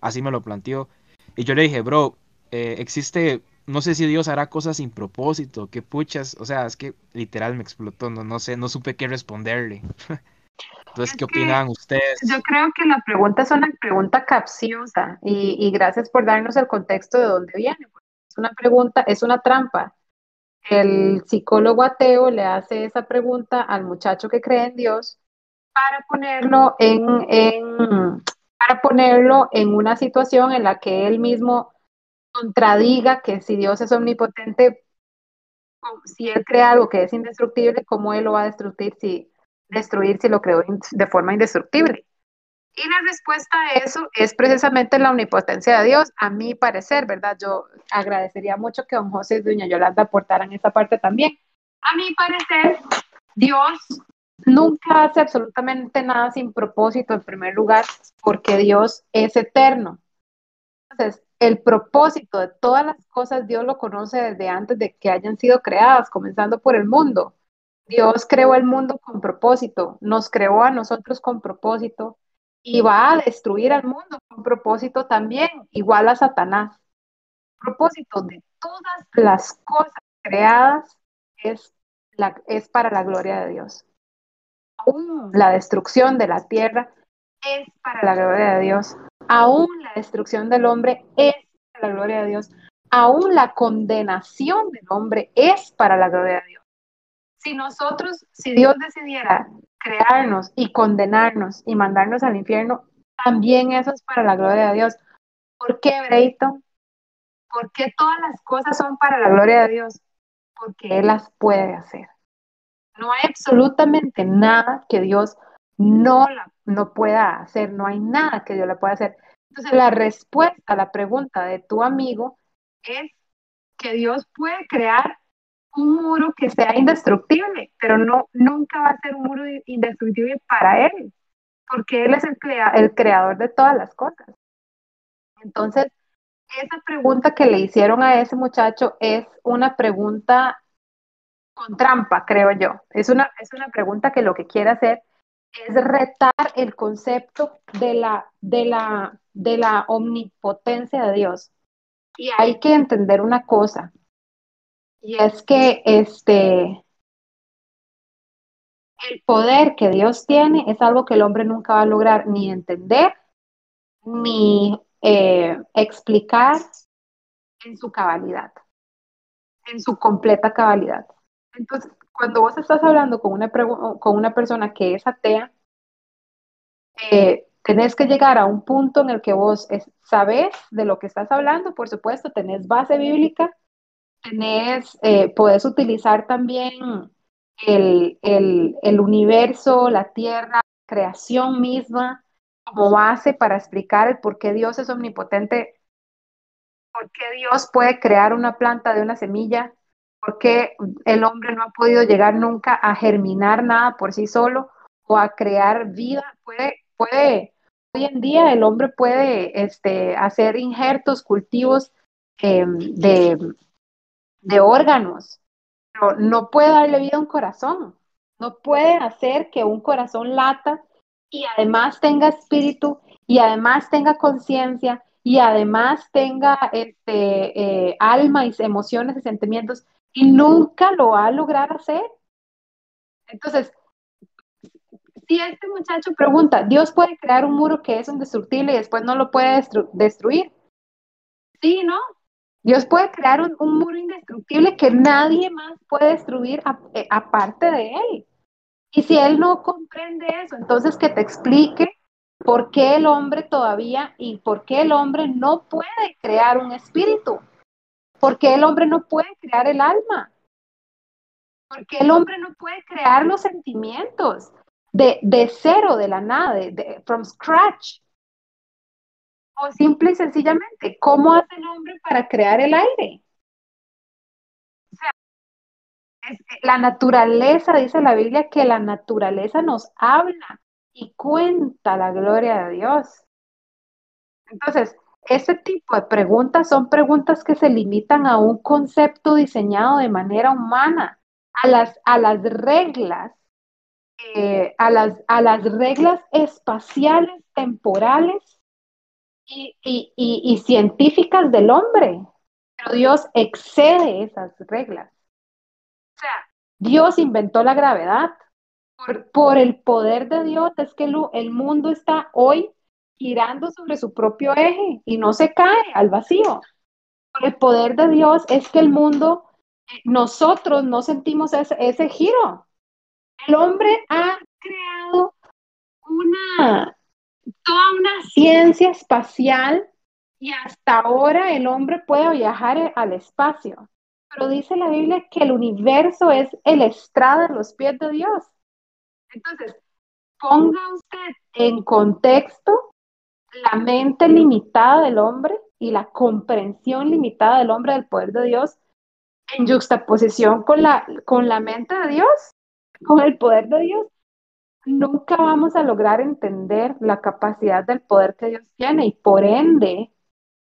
así me lo planteó, y yo le dije, bro, eh, existe, no sé si Dios hará cosas sin propósito, qué puchas, o sea, es que literal me explotó, no, no sé, no supe qué responderle, entonces, Es ¿qué opinan ustedes? Yo creo que la pregunta es una pregunta capciosa y, y gracias por darnos el contexto de dónde viene. porque Es una pregunta, es una trampa. El psicólogo ateo le hace esa pregunta al muchacho que cree en Dios para ponerlo en, en- para ponerlo en una situación en la que él mismo contradiga que si Dios es omnipotente, si él crea algo que es indestructible, ¿cómo él lo va a destruir si, destruir si lo creó de forma indestructible? Y la respuesta a eso es precisamente la omnipotencia de Dios, a mi parecer, ¿verdad? Yo agradecería mucho que don José y doña Yolanda aportaran esa parte también. A mi parecer, Dios nunca hace absolutamente nada sin propósito, en primer lugar, porque Dios es eterno. Entonces, el propósito de todas las cosas Dios lo conoce desde antes de que hayan sido creadas, comenzando por el mundo. Dios creó el mundo con propósito, nos creó a nosotros con propósito y va a destruir al mundo con propósito también, igual a Satanás. Propósito de todas las cosas creadas es, la, es para la gloria de Dios. Aún la destrucción de la tierra es para la gloria de Dios. Aún la destrucción del hombre es para la gloria de Dios. Aún la condenación del hombre es para la gloria de Dios. Si nosotros, si Dios decidiera crearnos y condenarnos y mandarnos al infierno, también eso es para la gloria de Dios. ¿Por qué, Brayton? ¿Por qué todas las cosas son para la gloria de Dios? Porque Él las puede hacer. No hay absolutamente nada que Dios no, la, no pueda hacer, no hay nada que Dios le pueda hacer. Entonces, la respuesta a la pregunta de tu amigo es que Dios puede crear un muro que sea indestructible, pero no, nunca va a ser un muro indestructible para Él, porque Él es el, crea el creador de todas las cosas. Entonces, esa pregunta que le hicieron a ese muchacho es una pregunta con trampa, creo yo. Es una, es una pregunta que lo que quiere hacer es retar el concepto de la, de la, de la omnipotencia de Dios. Y hay que entender una cosa, y es que este, el poder que Dios tiene es algo que el hombre nunca va a lograr ni entender, ni eh, explicar en su cabalidad, en su completa cabalidad. Entonces, cuando vos estás hablando con una, con una persona que es atea, eh, tenés que llegar a un punto en el que vos es, sabés de lo que estás hablando, por supuesto, tenés base bíblica, tenés, eh, puedes utilizar también el, el, el universo, la tierra, creación misma como base para explicar el por qué Dios es omnipotente, por qué Dios puede crear una planta de una semilla, por qué el hombre no ha podido llegar nunca a germinar nada por sí solo o a crear vida. Puede, puede, hoy en día el hombre puede este, hacer injertos, cultivos eh, de, de órganos, pero no puede darle vida a un corazón, no puede hacer que un corazón lata y además tenga espíritu y además tenga conciencia y además tenga este, eh, alma y emociones y sentimientos y nunca lo va a lograr hacer. Entonces, si este muchacho pregunta, ¿Dios puede crear un muro que es indestructible y después no lo puede destru destruir? Sí, ¿no? Dios puede crear un, muro indestructible que nadie más puede destruir eh, aparte de Él. Y si Él no comprende eso, entonces que te explique ¿Por qué el hombre todavía y por qué el hombre no puede crear un espíritu? ¿Por qué el hombre no puede crear el alma? ¿Por qué el hombre no puede crear los sentimientos de, de cero, de la nada, de, from scratch? O simple y sencillamente, ¿cómo hace el hombre para crear el aire? O sea, es, la naturaleza, dice la Biblia, que la naturaleza nos habla y cuenta la gloria de Dios. Entonces, ese tipo de preguntas son preguntas que se limitan a un concepto diseñado de manera humana, a las, a las reglas, eh, a, las, a las reglas espaciales, temporales y, y, y, científicas del hombre. Pero Dios excede esas reglas. O sea, Dios inventó la gravedad, por, el poder de Dios es que el, mundo está hoy girando sobre su propio eje y no se cae al vacío. Por el poder de Dios es que el mundo, nosotros no sentimos ese, ese giro. El hombre ha creado una, toda una ciencia espacial y hasta ahora el hombre puede viajar al espacio. Pero dice la Biblia que el universo es el estrado de los pies de Dios. Entonces, ponga usted en contexto la mente limitada del hombre y la comprensión limitada del hombre del poder de Dios en juxtaposición con la, con la mente de Dios, con el poder de Dios. Nunca vamos a lograr entender la capacidad del poder que Dios tiene y por ende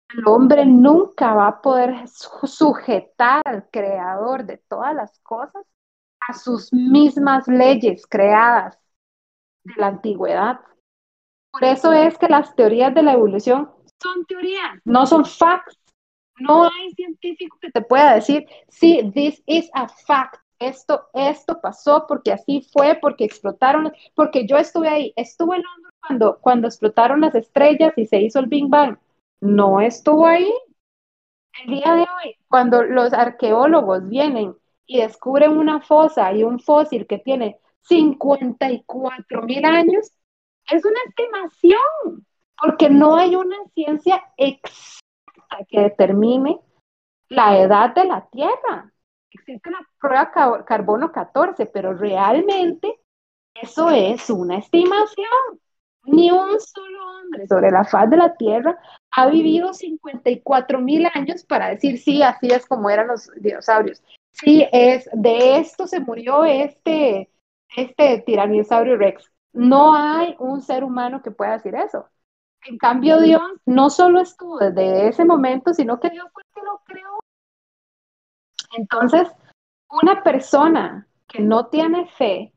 el hombre nunca va a poder sujetar al creador de todas las cosas a sus mismas leyes creadas de la antigüedad. Por eso es que las teorías de la evolución son teorías, no son facts. No hay científico que te pueda decir, sí, this is a fact. Esto, esto pasó porque así fue, porque explotaron, porque yo estuve ahí. Estuve en Londres cuando, cuando explotaron las estrellas y se hizo el Big Bang. No estuvo ahí. El día de hoy, cuando los arqueólogos vienen y descubren una fosa y un fósil que tiene 54 mil años, es una estimación, porque no hay una ciencia exacta que determine la edad de la Tierra. Existe la prueba carbono 14, pero realmente eso es una estimación. Ni un solo hombre sobre la faz de la Tierra ha vivido 54 mil años para decir, sí, así es como eran los dinosaurios. Sí, es, de esto se murió este, este tiranosaurio rex. No hay un ser humano que pueda decir eso. En cambio, Dios no solo estuvo desde ese momento, sino que Dios fue el que lo creó. Entonces, una persona que no tiene fe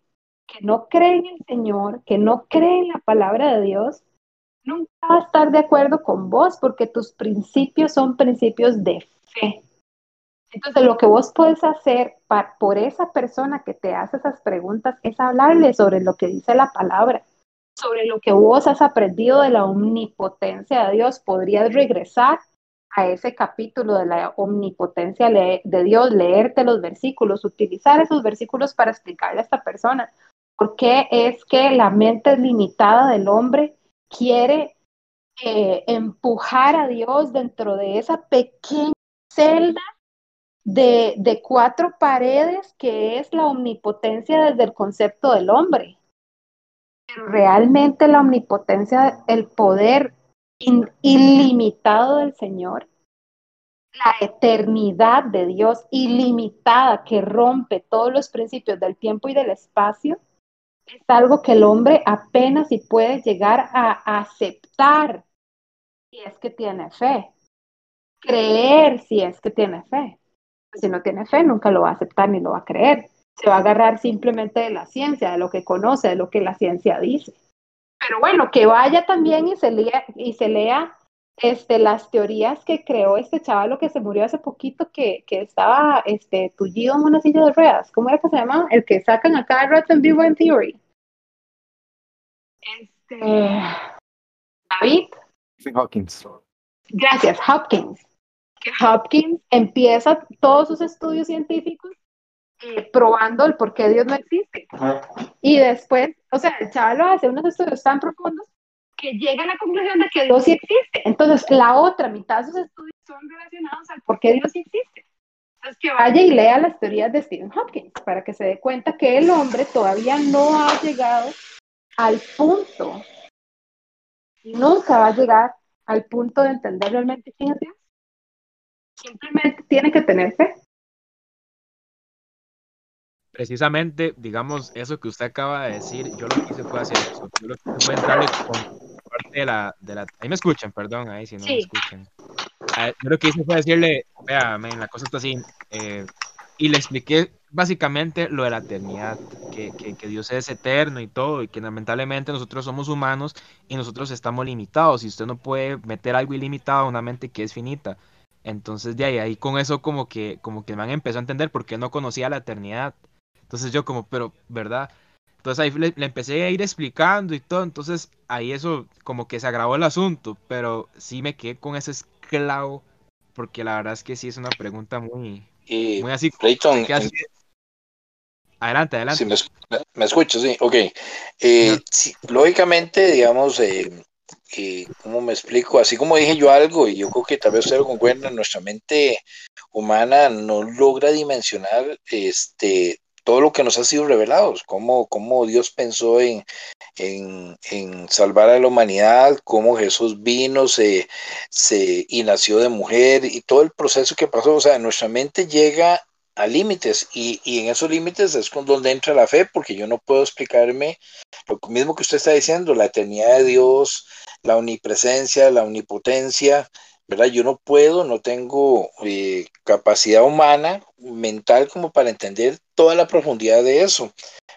que no cree en el Señor, que no cree en la palabra de Dios, nunca va a estar de acuerdo con vos porque tus principios son principios de fe. Entonces, lo que vos puedes hacer para, por esa persona que te hace esas preguntas es hablarle sobre lo que dice la palabra, sobre lo que vos has aprendido de la omnipotencia de Dios. Podrías regresar a ese capítulo de la omnipotencia de Dios, leerte los versículos, utilizar esos versículos para explicarle a esta persona ¿Por qué es que la mente limitada del hombre quiere eh, empujar a Dios dentro de esa pequeña celda de, de, cuatro paredes que es la omnipotencia desde el concepto del hombre? Pero realmente la omnipotencia, el poder in, ilimitado del Señor, la eternidad de Dios ilimitada que rompe todos los principios del tiempo y del espacio, es algo que el hombre apenas si puede llegar a aceptar si es que tiene fe, creer si es que tiene fe. Si no tiene fe, nunca lo va a aceptar ni lo va a creer. Se va a agarrar simplemente de la ciencia, de lo que conoce, de lo que la ciencia dice. Pero bueno, que vaya también y se lea, y se lea este, las teorías que creó este chaval que se murió hace poquito, que, que estaba este, tullido en una silla de ruedas. ¿Cómo era que se llama? El que sacan acá Rats and Vivo en Theory. Este, David. Hopkins. Gracias, Hopkins. Que Hopkins empieza todos sus estudios científicos eh, probando el por qué Dios no existe. Y después, o sea, el chaval hace unos estudios tan profundos que llega a la conclusión de que Dios sí existe. Entonces, la otra mitad de sus estudios son relacionados al por qué Dios existe. Entonces, que vaya y lea las teorías de Stephen Hawking para que se dé cuenta que el hombre todavía no ha llegado al punto, nunca va a llegar al punto de entender realmente quién es Dios. Simplemente tiene que tener fe. Precisamente, digamos, eso que usted acaba de decir, yo lo que hice fue hacer eso. Yo lo que hice fue entrarle con parte de la, de la... Ahí me escuchan, perdón, ahí si no me escuchan. Ah, yo lo que hice fue decirle, vea, la cosa está así, eh, y le expliqué básicamente lo de la eternidad, que, que, que, Dios es eterno y todo, y que lamentablemente nosotros somos humanos y nosotros estamos limitados, y usted no puede meter algo ilimitado a una mente que es finita. Entonces de ahí, ahí con eso como que, como que me han empezado a entender porque no conocía la eternidad. Entonces yo como, pero, ¿verdad? Entonces ahí le, empecé a ir explicando y todo, entonces ahí eso como que se agravó el asunto, pero sí me quedé con ese esclavo, porque la verdad es que sí es una pregunta muy, muy así. Adelante, adelante. me, escucho, sí, ok. Eh, lógicamente, digamos, eh, eh, ¿cómo me explico? Así como dije yo algo, y yo creo que tal vez usted lo concuerda, nuestra mente humana no logra dimensionar este todo lo que nos ha sido revelado, cómo, cómo Dios pensó en, en, en, salvar a la humanidad, cómo Jesús vino se, se, y nació de mujer y todo el proceso que pasó. O sea, nuestra mente llega a límites y, y, en esos límites es con donde entra la fe, porque yo no puedo explicarme lo mismo que usted está diciendo, la eternidad de Dios, la omnipresencia, la omnipotencia, ¿verdad? Yo no puedo, no tengo eh, capacidad humana, mental como para entender toda la profundidad de eso,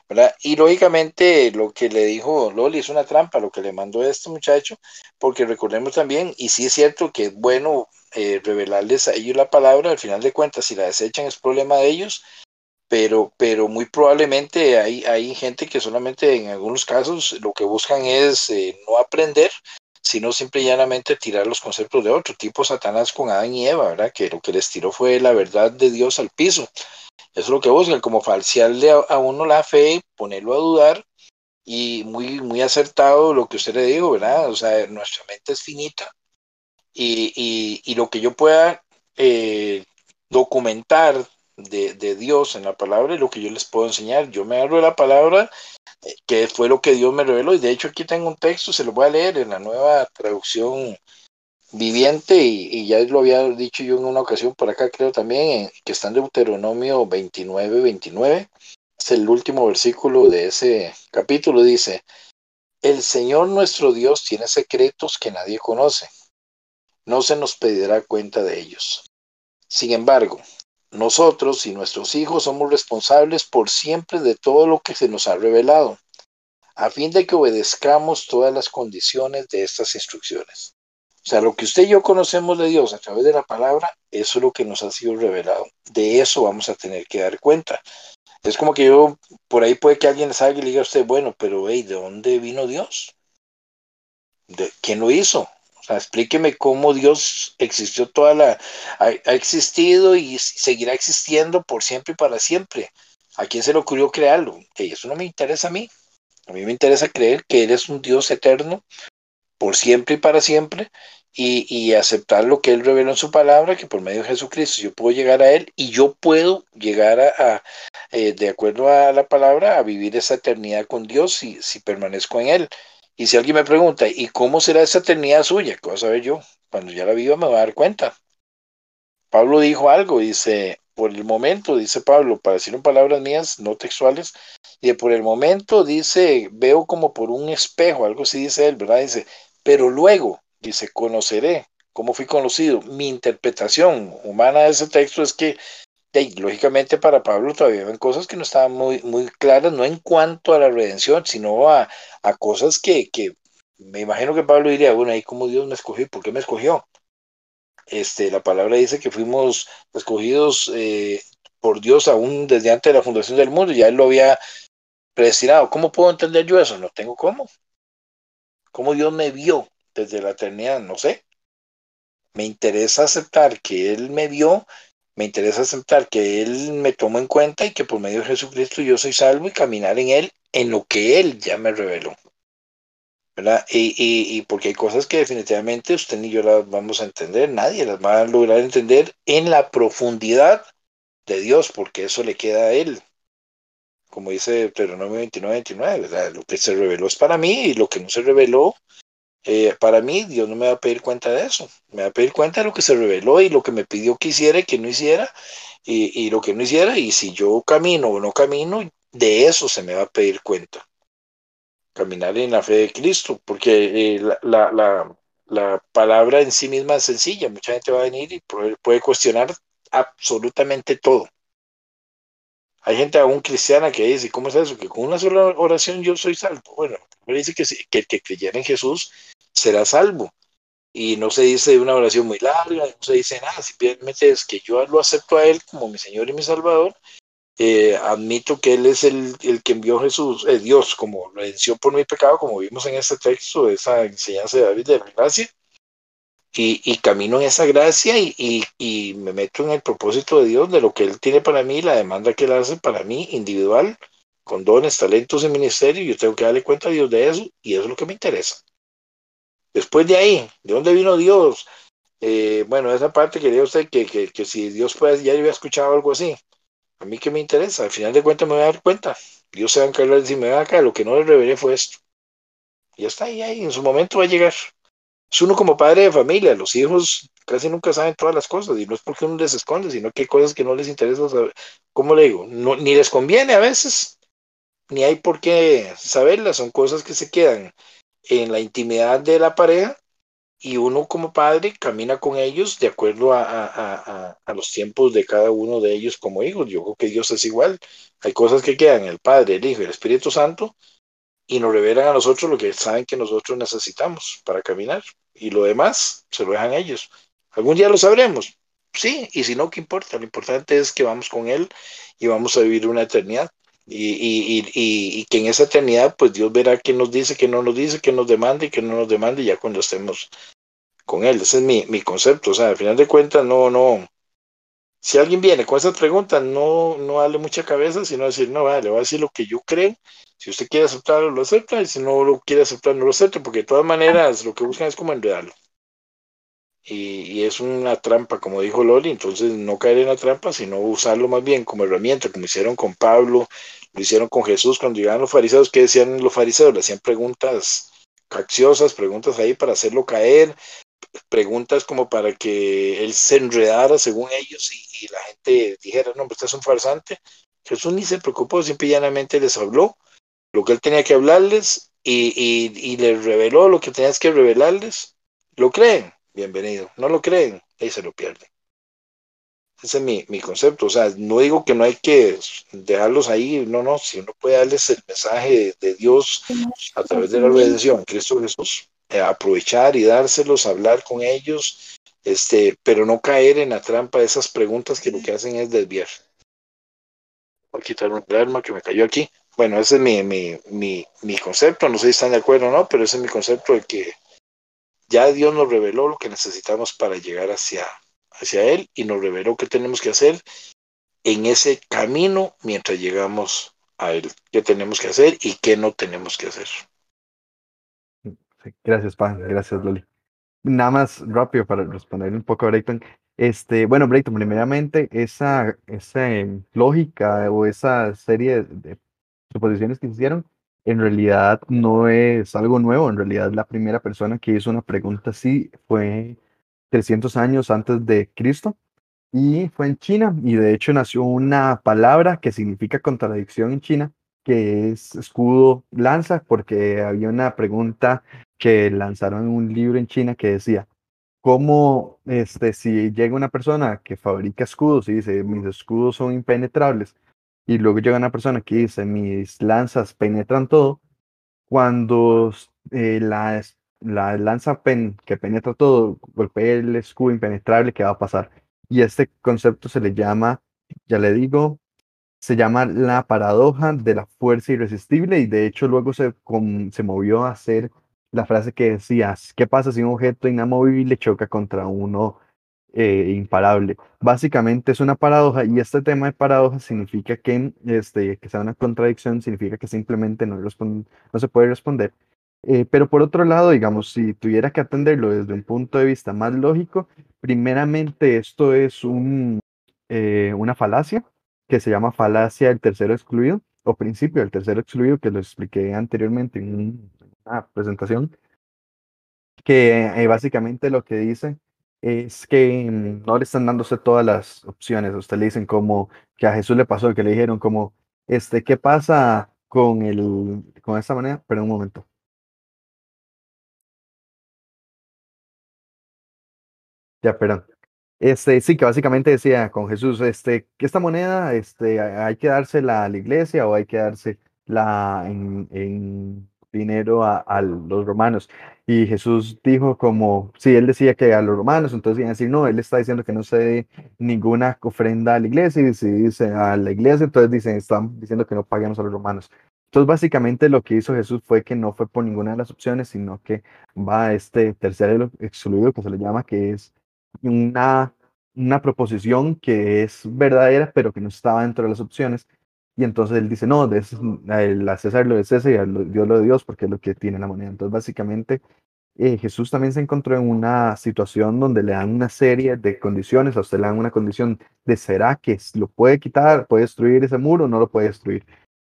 ¿verdad? Y lógicamente lo que le dijo Loli es una trampa, lo que le mandó este muchacho, porque recordemos también, y sí es cierto que es bueno eh, revelarles a ellos la palabra, al final de cuentas, si la desechan es problema de ellos, pero, pero muy probablemente hay, hay gente que solamente en algunos casos lo que buscan es eh, no aprender, sino simple y llanamente tirar los conceptos de otro, tipo Satanás con Adán y Eva, ¿verdad? Que lo que les tiró fue la verdad de Dios al piso. Eso es lo que buscan, como falsearle a, uno la fe, ponerlo a dudar, y muy, muy acertado lo que usted le dijo, ¿verdad? O sea, nuestra mente es finita, y, y, lo que yo pueda eh, documentar de, de, Dios en la palabra es lo que yo les puedo enseñar. Yo me hablo de la palabra que fue lo que Dios me reveló. Y de hecho aquí tengo un texto, se lo voy a leer en la nueva traducción viviente y, ya lo había dicho yo en una ocasión por acá creo también, que está en Deuteronomio 29, 29. Es el último versículo de ese capítulo. Dice, el Señor nuestro Dios tiene secretos que nadie conoce. No se nos pedirá cuenta de ellos. Sin embargo, nosotros y nuestros hijos somos responsables por siempre de todo lo que se nos ha revelado, a fin de que obedezcamos todas las condiciones de estas instrucciones. O sea, lo que usted y yo conocemos de Dios a través de la palabra, eso es lo que nos ha sido revelado. De eso vamos a tener que dar cuenta. Es como que yo, por ahí puede que alguien salga y le diga a usted, bueno, pero hey, ¿de dónde vino Dios? ¿De, ¿Quién lo hizo? Explíqueme cómo Dios existió toda la, ha, existido y seguirá existiendo por siempre y para siempre. ¿A quién se le ocurrió crearlo? Y eso no me interesa a mí. A mí me interesa creer que Él es un Dios eterno por siempre y para siempre y, y, aceptar lo que Él reveló en su palabra, que por medio de Jesucristo yo puedo llegar a Él y yo puedo llegar a, a eh, de acuerdo a la palabra, a vivir esa eternidad con Dios si, si permanezco en Él. Y si alguien me pregunta, ¿y cómo será esa eternidad suya? ¿Qué voy a saber yo? Cuando ya la viva me voy a dar cuenta. Pablo dijo algo, dice, por el momento, dice Pablo, para decirlo en palabras mías, no textuales, y por el momento dice, veo como por un espejo, algo así dice él, ¿verdad? Dice, pero luego, dice, conoceré cómo fui conocido. Mi interpretación humana de ese texto es que lógicamente para Pablo todavía ven cosas que no estaban muy, muy claras, no en cuanto a la redención, sino a, a cosas que, que, me imagino que Pablo diría, bueno, ahí como Dios me escogió, ¿por qué me escogió? Este, la palabra dice que fuimos escogidos eh, por Dios aún desde antes de la fundación del mundo, ya Él lo había predestinado. ¿Cómo puedo entender yo eso? No tengo cómo. ¿Cómo Dios me vio desde la eternidad? No sé. Me interesa aceptar que Él me vio me interesa aceptar que Él me tomó en cuenta y que por medio de Jesucristo yo soy salvo y caminar en Él, en lo que Él ya me reveló. ¿verdad? Y, y, y porque hay cosas que definitivamente usted ni yo las vamos a entender, nadie las va a lograr entender en la profundidad de Dios, porque eso le queda a Él. Como dice Deuteronomio 29, 29, ¿verdad? Lo que se reveló es para mí y lo que no se reveló, eh, para mí, Dios no me va a pedir cuenta de eso. Me va a pedir cuenta de lo que se reveló y lo que me pidió que hiciera y que no hiciera y, lo que no hiciera. Y si yo camino o no camino, de eso se me va a pedir cuenta caminar en la fe de Cristo, porque eh, la, la, la, la, palabra en sí misma es sencilla, mucha gente va a venir y puede, cuestionar absolutamente todo. Hay gente aún cristiana que dice, ¿cómo es eso? Que con una sola oración yo soy salvo. Bueno, dice que, que el que creyera en Jesús será salvo. Y no se dice una oración muy larga, no se dice nada, simplemente es que yo lo acepto a Él como mi Señor y mi Salvador eh, admito que Él es el, el que envió Jesús, eh, Dios, como redención por mi pecado, como vimos en este texto, esa enseñanza de David de la gracia, y, y camino en esa gracia y, y, y, me meto en el propósito de Dios, de lo que Él tiene para mí, la demanda que Él hace para mí individual, con dones, talentos y ministerio, yo tengo que darle cuenta a Dios de eso, y eso es lo que me interesa. Después de ahí, ¿de dónde vino Dios? Eh, bueno, esa parte quería usted que, que, que si Dios puede, ya había escuchado algo así a mí que me interesa, al final de cuentas me voy a dar cuenta. Dios se va a encargar de decirme, acá, lo que no le revelé fue esto. Y está ahí, ahí, en su momento va a llegar. Es uno como padre de familia, los hijos casi nunca saben todas las cosas, y no es porque uno les esconde, sino que hay cosas que no les interesa saber. ¿Cómo le digo? No, ni les conviene a veces, ni hay por qué saberlas, son cosas que se quedan en la intimidad de la pareja y uno como padre camina con ellos de acuerdo a, a, a, los tiempos de cada uno de ellos como hijos. Yo creo que Dios es igual. Hay cosas que quedan el Padre, el Hijo el Espíritu Santo y nos revelan a nosotros lo que saben que nosotros necesitamos para caminar y lo demás se lo dejan ellos. Algún día lo sabremos, sí, y si no, ¿qué importa? Lo importante es que vamos con Él y vamos a vivir una eternidad. Y, y, y, y, que en esa eternidad, pues Dios verá qué nos dice, qué no nos dice, qué nos demanda y qué no nos demanda, ya cuando estemos con él. Ese es mi, mi concepto. O sea, al final de cuentas, no, no. Si alguien viene con esa pregunta, no, no darle mucha cabeza, sino decir, no, vale, le voy a decir lo que yo creo. Si usted quiere aceptarlo, lo acepta, y si no lo quiere aceptar, no lo acepta, porque de todas maneras lo que buscan es como enredarlo. Y, y, es una trampa, como dijo Loli, entonces no caer en la trampa, sino usarlo más bien como herramienta, como hicieron con Pablo, lo hicieron con Jesús cuando llegaban los fariseos, ¿qué decían los fariseos? Le hacían preguntas capciosas, preguntas ahí para hacerlo caer, preguntas como para que él se enredara según ellos y, la gente dijera, no, pues es un farsante. Jesús ni se preocupó, simple y llanamente les habló lo que él tenía que hablarles y, y les reveló lo que tenías que revelarles. ¿Lo creen? Bienvenido. ¿No lo creen? Ahí se lo pierden. Ese es mi, mi, concepto. O sea, no digo que no hay que dejarlos ahí, no, no, si uno puede darles el mensaje de, Dios a través de la redención, Cristo Jesús, eh, aprovechar y dárselos, hablar con ellos, este, pero no caer en la trampa de esas preguntas que lo que hacen es desviar. Voy a quitar el arma que me cayó aquí. Bueno, ese es mi, mi, mi, mi concepto, no sé si están de acuerdo o no, pero ese es mi concepto de que ya Dios nos reveló lo que necesitamos para llegar hacia, hacia Él y nos reveló qué tenemos que hacer en ese camino mientras llegamos a Él, qué tenemos que hacer y qué no tenemos que hacer. Gracias, Pan. Gracias, Loli. Nada más rápido para responder un poco a Brayton. Este, bueno, Brayton, primeramente, esa, esa lógica o esa serie de suposiciones que hicieron, en realidad no es algo nuevo. En realidad, la primera persona que hizo una pregunta así fue 300 años antes de Cristo y fue en China. Y de hecho, nació una palabra que significa contradicción en China, que es escudo lanza, porque había una pregunta que lanzaron un libro en China que decía, ¿cómo este, si llega una persona que fabrica escudos y dice, mis escudos son impenetrables, y luego llega una persona que dice, mis lanzas penetran todo, cuando eh, la, la lanza pen, que penetra todo golpea el escudo impenetrable, ¿qué va a pasar? Y este concepto se le llama, ya le digo, se llama la paradoja de la fuerza irresistible y de hecho luego se, con, se movió a hacer la frase que decía, ¿qué pasa si un objeto inamovible choca contra uno eh, imparable? Básicamente es una paradoja y este tema de paradoja significa que, este, que sea una contradicción, significa que simplemente no, se puede responder. Eh, pero por otro lado, digamos, si tuviera que atenderlo desde un punto de vista más lógico, primeramente esto es un, eh, una falacia que se llama falacia del tercero excluido o principio del tercero excluido, que lo expliqué anteriormente en un- una presentación, que eh, básicamente lo que dice es que mm, no le están dándose todas las opciones. A usted le dicen como que a Jesús le pasó, que le dijeron como, este, ¿qué pasa con el, con esta manera? Pero un momento. Ya, perdón. Este, sí, que básicamente decía con Jesús, este, esta moneda, este, ha- hay que dársela a la iglesia o hay que dársela en, en dinero a, los romanos. Y Jesús dijo como, sí, él decía que a los romanos, entonces iban a decir, no, él está diciendo que no se dé ninguna ofrenda a la iglesia, y si dice a la iglesia, entonces dicen, están diciendo que no paguemos a los romanos. Entonces, básicamente lo que hizo Jesús fue que no fue por ninguna de las opciones, sino que va a este tercer excluido que se le llama, que es una, una proposición que es verdadera, pero que no estaba dentro de las opciones. Y entonces él dice, no, de a César lo de César y a Dios lo de Dios, porque es lo que tiene la moneda. Entonces, básicamente, eh, Jesús también se encontró en una situación donde le dan una serie de condiciones, a usted le dan una condición de será que lo puede quitar, puede destruir ese muro, no lo puede destruir.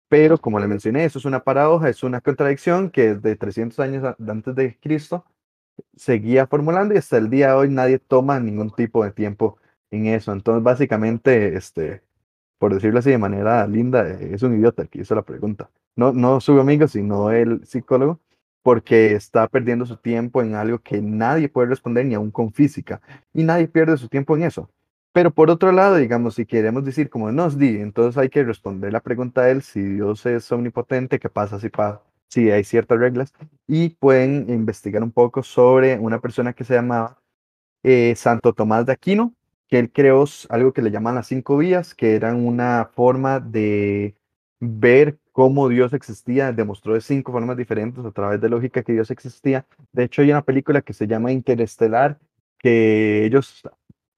Pero como le mencioné, eso es una paradoja, es una contradicción que desde 300 años antes de Cristo seguía formulando y hasta el día de hoy nadie toma ningún tipo de tiempo en eso. Entonces, básicamente, este, por decirlo así de manera linda, es un idiota el que hizo la pregunta. No, no su amigo, sino el psicólogo, porque está perdiendo su tiempo en algo que nadie puede responder ni aún con física, y nadie pierde su tiempo en eso. Pero por otro lado, digamos, si queremos decir como nos di, entonces hay que responder la pregunta a él, si Dios es omnipotente, ¿qué pasa si, pa si hay ciertas reglas? Y pueden investigar un poco sobre una persona que se llamaba eh, Santo Tomás de Aquino, que él creó algo que le llaman las cinco vías, que eran una forma de ver cómo Dios existía, demostró de cinco formas diferentes a través de lógica que Dios existía. De hecho, hay una película que se llama Interestelar, que ellos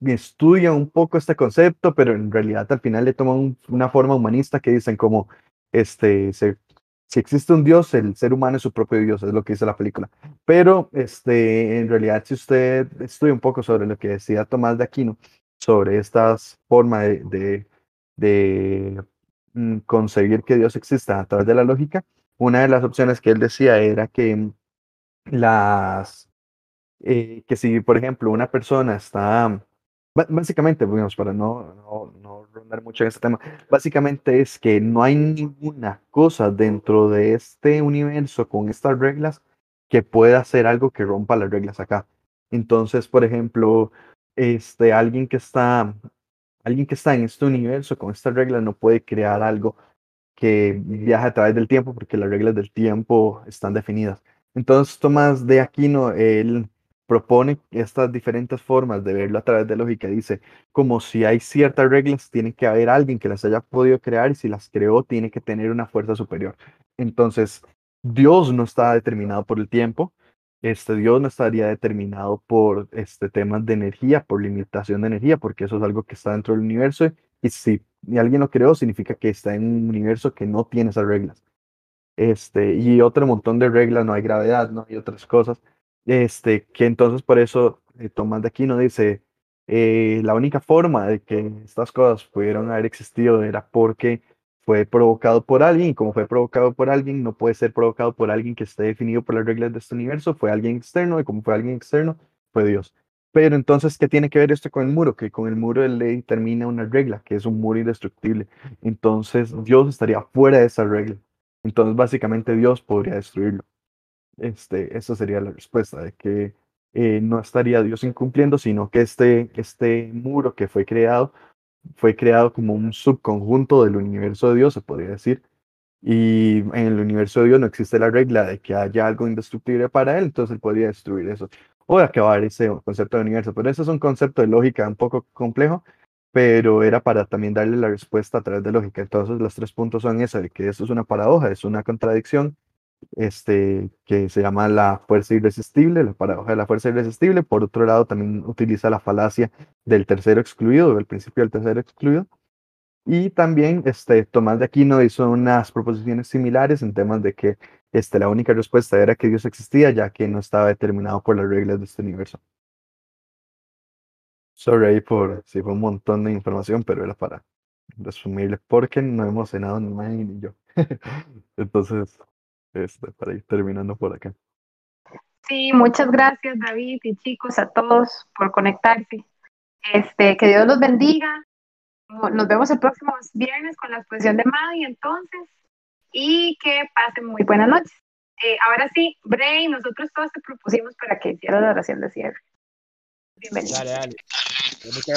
estudian un poco este concepto, pero en realidad al final le toman un- una forma humanista que dicen como, este, se- si existe un Dios, el ser humano es su propio Dios, es lo que dice la película. Pero este, en realidad, si usted estudia un poco sobre lo que decía Tomás de Aquino, sobre estas formas de, de, de, mm, conseguir que Dios exista a través de la lógica, una de las opciones que él decía era que las, eh, que si, por ejemplo, una persona está, básicamente, digamos, para no, no, no rondar mucho en este tema, básicamente es que no hay ninguna cosa dentro de este universo con estas reglas que pueda hacer algo que rompa las reglas acá. Entonces, por ejemplo, este, alguien que está, alguien que está en este universo con estas reglas no puede crear algo que viaja a través del tiempo porque las reglas del tiempo están definidas. Entonces, Tomás de Aquino, él propone estas diferentes formas de verlo a través de lógica. Dice, como si hay ciertas reglas, tiene que haber alguien que las haya podido crear y si las creó, tiene que tener una fuerza superior. Entonces, Dios no está determinado por el tiempo. Este Dios no estaría determinado por este temas de energía, por limitación de energía, porque eso es algo que está dentro del universo y si alguien lo creó, significa que está en un universo que no tiene esas reglas. Este, y otro montón de reglas, no hay gravedad, no hay otras cosas. Este, que entonces por eso eh, Tomás de Aquino dice, eh, la única forma de que estas cosas pudieron haber existido era porque fue provocado por alguien, como fue provocado por alguien, no puede ser provocado por alguien que esté definido por las reglas de este universo, fue alguien externo, y como fue alguien externo, fue Dios. Pero entonces, ¿qué tiene que ver esto con el muro? Que con el muro él le determina una regla, que es un muro indestructible. Entonces, Dios estaría fuera de esa regla. Entonces, básicamente, Dios podría destruirlo. Este, esa sería la respuesta, de que eh, no estaría Dios incumpliendo, sino que este, este muro que fue creado, fue creado como un subconjunto del universo de Dios, se podría decir. Y en el universo de Dios no existe la regla de que haya algo indestructible para él, entonces él podría destruir eso o acabar ese concepto de universo. Pero eso es un concepto de lógica un poco complejo, pero era para también darle la respuesta a través de lógica. Entonces los tres puntos son eso, de que esto es una paradoja, es una contradicción, este, que se llama la fuerza irresistible, la paradoja de la fuerza irresistible. Por otro lado, también utiliza la falacia del tercero excluido, del principio del tercero excluido. Y también este, Tomás de Aquino hizo unas proposiciones similares en temas de que este, la única respuesta era que Dios existía, ya que no estaba determinado por las reglas de este universo. Sorry por, sí, fue un montón de información, pero era para resumirle, porque no hemos cenado ni May ni yo. Entonces, este, para ir terminando por acá. Sí, muchas gracias David y chicos a todos por conectarse. Este, que Dios los bendiga. Nos vemos el próximo viernes con la exposición de Madi entonces y que pasen muy buenas noches. Eh, ahora sí, Bray, nosotros todos te propusimos para que hiciera la oración de cierre. Bienvenido. Dale, dale.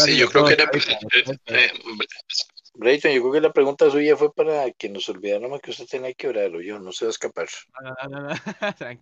Sí, yo creo que era, eh, Brayton, yo creo que la pregunta suya fue para que nos olvidáramos que usted tenía que orar, o yo, no se va a escapar. No, no, no, tranquilo.